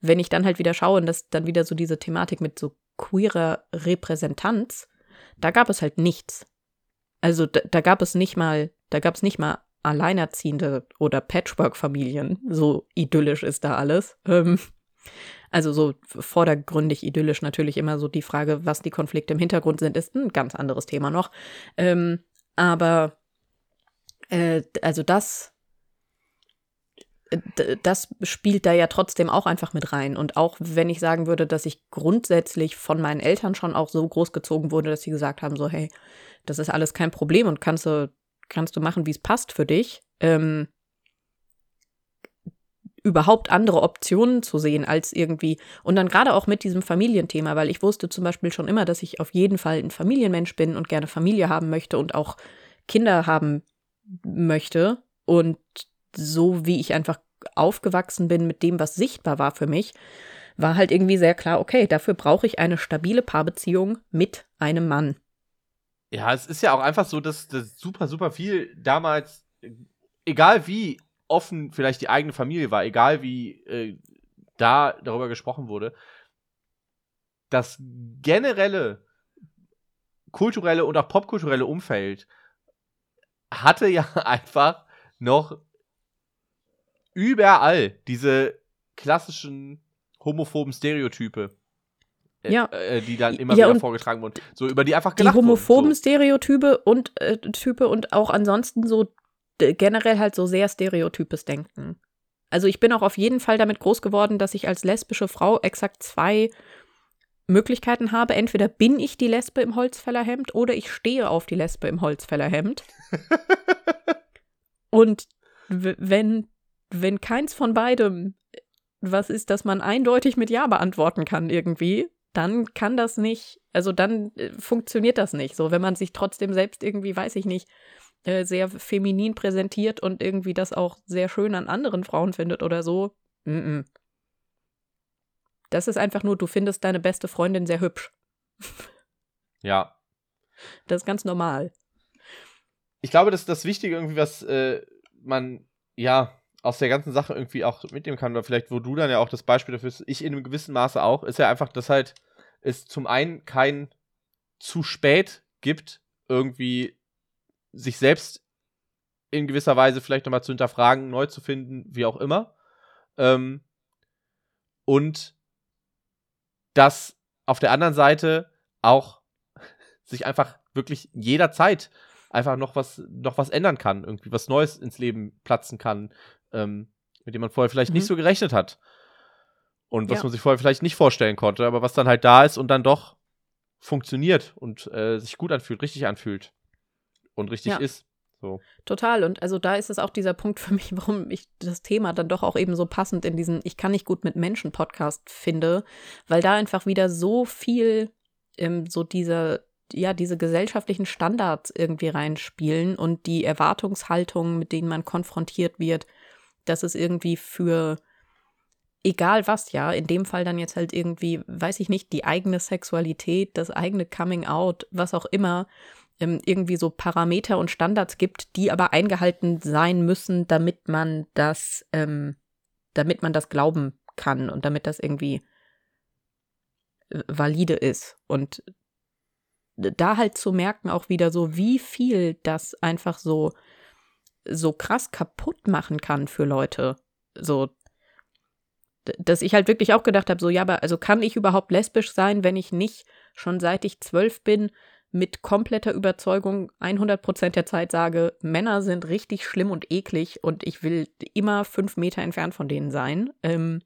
wenn ich dann halt wieder schaue, und das dann wieder so diese Thematik mit so queerer Repräsentanz, da gab es halt nichts. Also da, da gab es nicht mal, da gab es nicht mal Alleinerziehende oder Patchwork-Familien. So idyllisch ist da alles. Ähm, also so vordergründig idyllisch natürlich immer so die Frage, was die Konflikte im Hintergrund sind, ist ein ganz anderes Thema noch. Ähm, aber äh, also das das spielt da ja trotzdem auch einfach mit rein. Und auch wenn ich sagen würde, dass ich grundsätzlich von meinen Eltern schon auch so großgezogen wurde, dass sie gesagt haben, so, hey, das ist alles kein Problem und kannst du, kannst du machen, wie es passt für dich. Ähm, überhaupt andere Optionen zu sehen als irgendwie und dann gerade auch mit diesem Familienthema, weil ich wusste zum Beispiel schon immer, dass ich auf jeden Fall ein Familienmensch bin und gerne Familie haben möchte und auch Kinder haben möchte und so wie ich einfach aufgewachsen bin mit dem, was sichtbar war für mich, war halt irgendwie sehr klar, okay, dafür brauche ich eine stabile Paarbeziehung mit einem Mann. Ja, es ist ja auch einfach so, dass, dass super, super viel damals, egal wie offen vielleicht die eigene Familie war, egal wie äh, da darüber gesprochen wurde, das generelle kulturelle und auch popkulturelle Umfeld hatte ja einfach noch überall diese klassischen homophoben Stereotype. Äh, ja. Äh, die dann immer ja, wieder vorgetragen wurden. So über die einfach Die homophoben so. Stereotype und äh, Type und auch ansonsten so generell halt so sehr stereotypes Denken. Also ich bin auch auf jeden Fall damit groß geworden, dass ich als lesbische Frau exakt zwei Möglichkeiten habe. Entweder bin ich die Lesbe im Holzfällerhemd oder ich stehe auf die Lesbe im Holzfällerhemd. und wenn wenn keins von beidem was ist, dass man eindeutig mit Ja beantworten kann irgendwie, dann kann das nicht, also dann äh, funktioniert das nicht. So, wenn man sich trotzdem selbst irgendwie, weiß ich nicht, äh, sehr feminin präsentiert und irgendwie das auch sehr schön an anderen Frauen findet oder so. Mm -mm. Das ist einfach nur, du findest deine beste Freundin sehr hübsch. Ja. Das ist ganz normal. Ich glaube, das ist das Wichtige irgendwie, was äh, man, ja, aus der ganzen Sache irgendwie auch mitnehmen kann, oder vielleicht, wo du dann ja auch das Beispiel dafür bist, ich in einem gewissen Maße auch, ist ja einfach, dass halt es zum einen kein zu spät gibt, irgendwie sich selbst in gewisser Weise vielleicht nochmal zu hinterfragen, neu zu finden, wie auch immer. Ähm, und dass auf der anderen Seite auch sich einfach wirklich jederzeit einfach noch was, noch was ändern kann, irgendwie was Neues ins Leben platzen kann, ähm, mit dem man vorher vielleicht mhm. nicht so gerechnet hat. Und was ja. man sich vorher vielleicht nicht vorstellen konnte, aber was dann halt da ist und dann doch funktioniert und äh, sich gut anfühlt, richtig anfühlt und richtig ja. ist. So. Total. Und also da ist es auch dieser Punkt für mich, warum ich das Thema dann doch auch eben so passend in diesen Ich kann nicht gut mit Menschen Podcast finde, weil da einfach wieder so viel ähm, so dieser ja, diese gesellschaftlichen Standards irgendwie reinspielen und die Erwartungshaltungen, mit denen man konfrontiert wird, dass es irgendwie für egal was, ja, in dem Fall dann jetzt halt irgendwie, weiß ich nicht, die eigene Sexualität, das eigene Coming Out, was auch immer, ähm, irgendwie so Parameter und Standards gibt, die aber eingehalten sein müssen, damit man das, ähm, damit man das glauben kann und damit das irgendwie äh, valide ist. Und da halt zu merken auch wieder so, wie viel das einfach so so krass kaputt machen kann für Leute. So, dass ich halt wirklich auch gedacht habe, so, ja, aber also kann ich überhaupt lesbisch sein, wenn ich nicht schon seit ich zwölf bin mit kompletter Überzeugung 100 Prozent der Zeit sage, Männer sind richtig schlimm und eklig und ich will immer fünf Meter entfernt von denen sein. Ähm,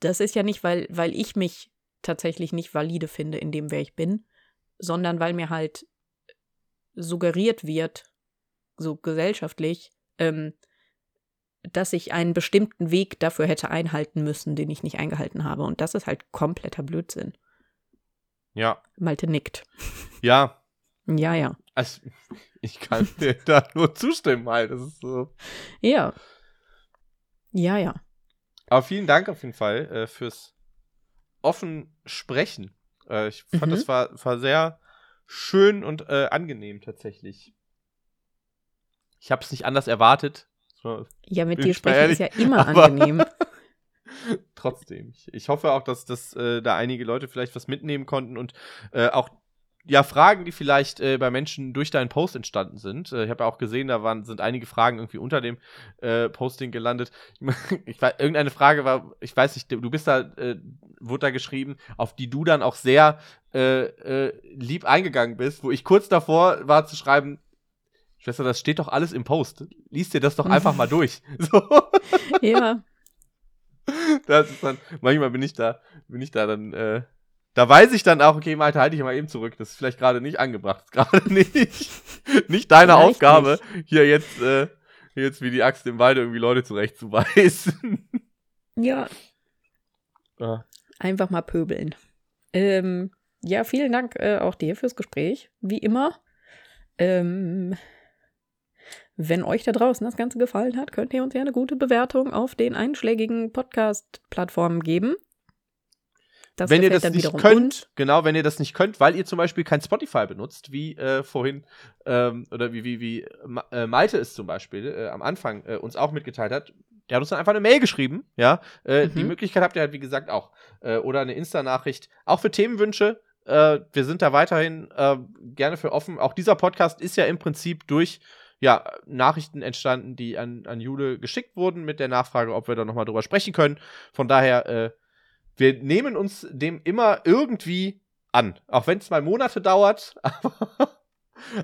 das ist ja nicht, weil, weil ich mich tatsächlich nicht valide finde in dem, wer ich bin, sondern weil mir halt suggeriert wird, so gesellschaftlich, ähm, dass ich einen bestimmten Weg dafür hätte einhalten müssen, den ich nicht eingehalten habe. Und das ist halt kompletter Blödsinn. Ja. Malte nickt. Ja. Ja, ja. Also, ich kann dir da nur zustimmen, halt. Das ist so. Ja. Ja, ja. Aber vielen Dank auf jeden Fall äh, fürs offen Sprechen. Äh, ich fand, mhm. das war, war sehr schön und äh, angenehm tatsächlich. Ich habe es nicht anders erwartet. Ja, mit dir sprechen ist ja immer angenehm. Trotzdem. Ich, ich, hoffe auch, dass, dass äh, da einige Leute vielleicht was mitnehmen konnten und äh, auch ja, Fragen, die vielleicht äh, bei Menschen durch deinen Post entstanden sind. Äh, ich habe ja auch gesehen, da waren, sind einige Fragen irgendwie unter dem äh, Posting gelandet. Ich, weiß, irgendeine Frage war, ich weiß nicht, du bist da, äh, wurde da geschrieben, auf die du dann auch sehr äh, äh, lieb eingegangen bist, wo ich kurz davor war zu schreiben, Schwester, das steht doch alles im Post. Lies dir das doch einfach mal durch. So. Ja. Das ist dann, manchmal bin ich da, bin ich da dann, äh, da weiß ich dann auch, okay, Malte, halte ich mal eben zurück. Das ist vielleicht gerade nicht angebracht. Gerade nicht, nicht deine Vielleicht Aufgabe, hier jetzt, äh, jetzt wie die Axt im Walde irgendwie Leute zurechtzuweisen. Ja, Ah. einfach mal pöbeln. Ähm, ja, vielen Dank äh, auch dir fürs Gespräch, wie immer. Ähm, wenn euch da draußen das Ganze gefallen hat, könnt ihr uns ja eine gute Bewertung auf den einschlägigen Podcast-Plattformen geben. Das wenn ihr das nicht wiederum könnt, uns. genau, wenn ihr das nicht könnt, weil ihr zum Beispiel kein Spotify benutzt, wie äh, vorhin, ähm, oder wie, wie, wie äh, Malte es zum Beispiel äh, am Anfang äh, uns auch mitgeteilt hat, der hat uns dann einfach eine Mail geschrieben, ja. Äh, Mhm. Die Möglichkeit habt ihr halt, wie gesagt, auch. Äh, oder eine Insta-Nachricht. Auch für Themenwünsche. Äh, wir sind da weiterhin äh, gerne für offen. Auch dieser Podcast ist ja im Prinzip durch ja, Nachrichten entstanden, die an, an Jule geschickt wurden, mit der Nachfrage, ob wir da nochmal drüber sprechen können. Von daher, äh, wir nehmen uns dem immer irgendwie an. Auch wenn es mal Monate dauert, aber,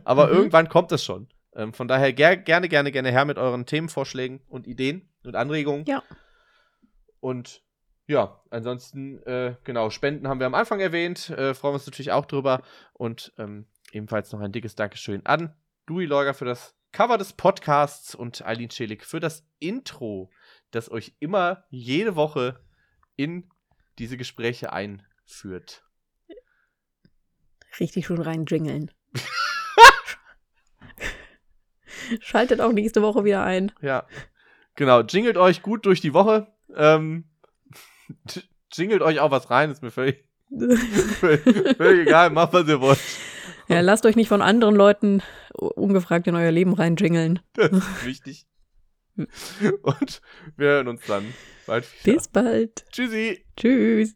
aber Mhm. irgendwann kommt es schon. Ähm, von daher ger gerne, gerne, gerne her mit euren Themenvorschlägen und Ideen und Anregungen. Ja. Und ja, ansonsten, äh, genau, Spenden haben wir am Anfang erwähnt. Äh, freuen wir uns natürlich auch drüber. Und ähm, ebenfalls noch ein dickes Dankeschön an Dewey Leuger für das Cover des Podcasts und Eileen Schelig für das Intro, das euch immer jede Woche in diese Gespräche einführt. Richtig schön rein jingeln. Schaltet auch nächste Woche wieder ein. Ja, genau. Jingelt euch gut durch die Woche. Ähm, jingelt euch auch was rein, ist mir völlig, völlig, völlig egal. Macht, was ihr wollt. ja, lasst euch nicht von anderen Leuten ungefragt in euer Leben rein jingeln. Das ist wichtig. Und wir hören uns dann bald wieder. Bis bald. Tschüssi. Tschüss.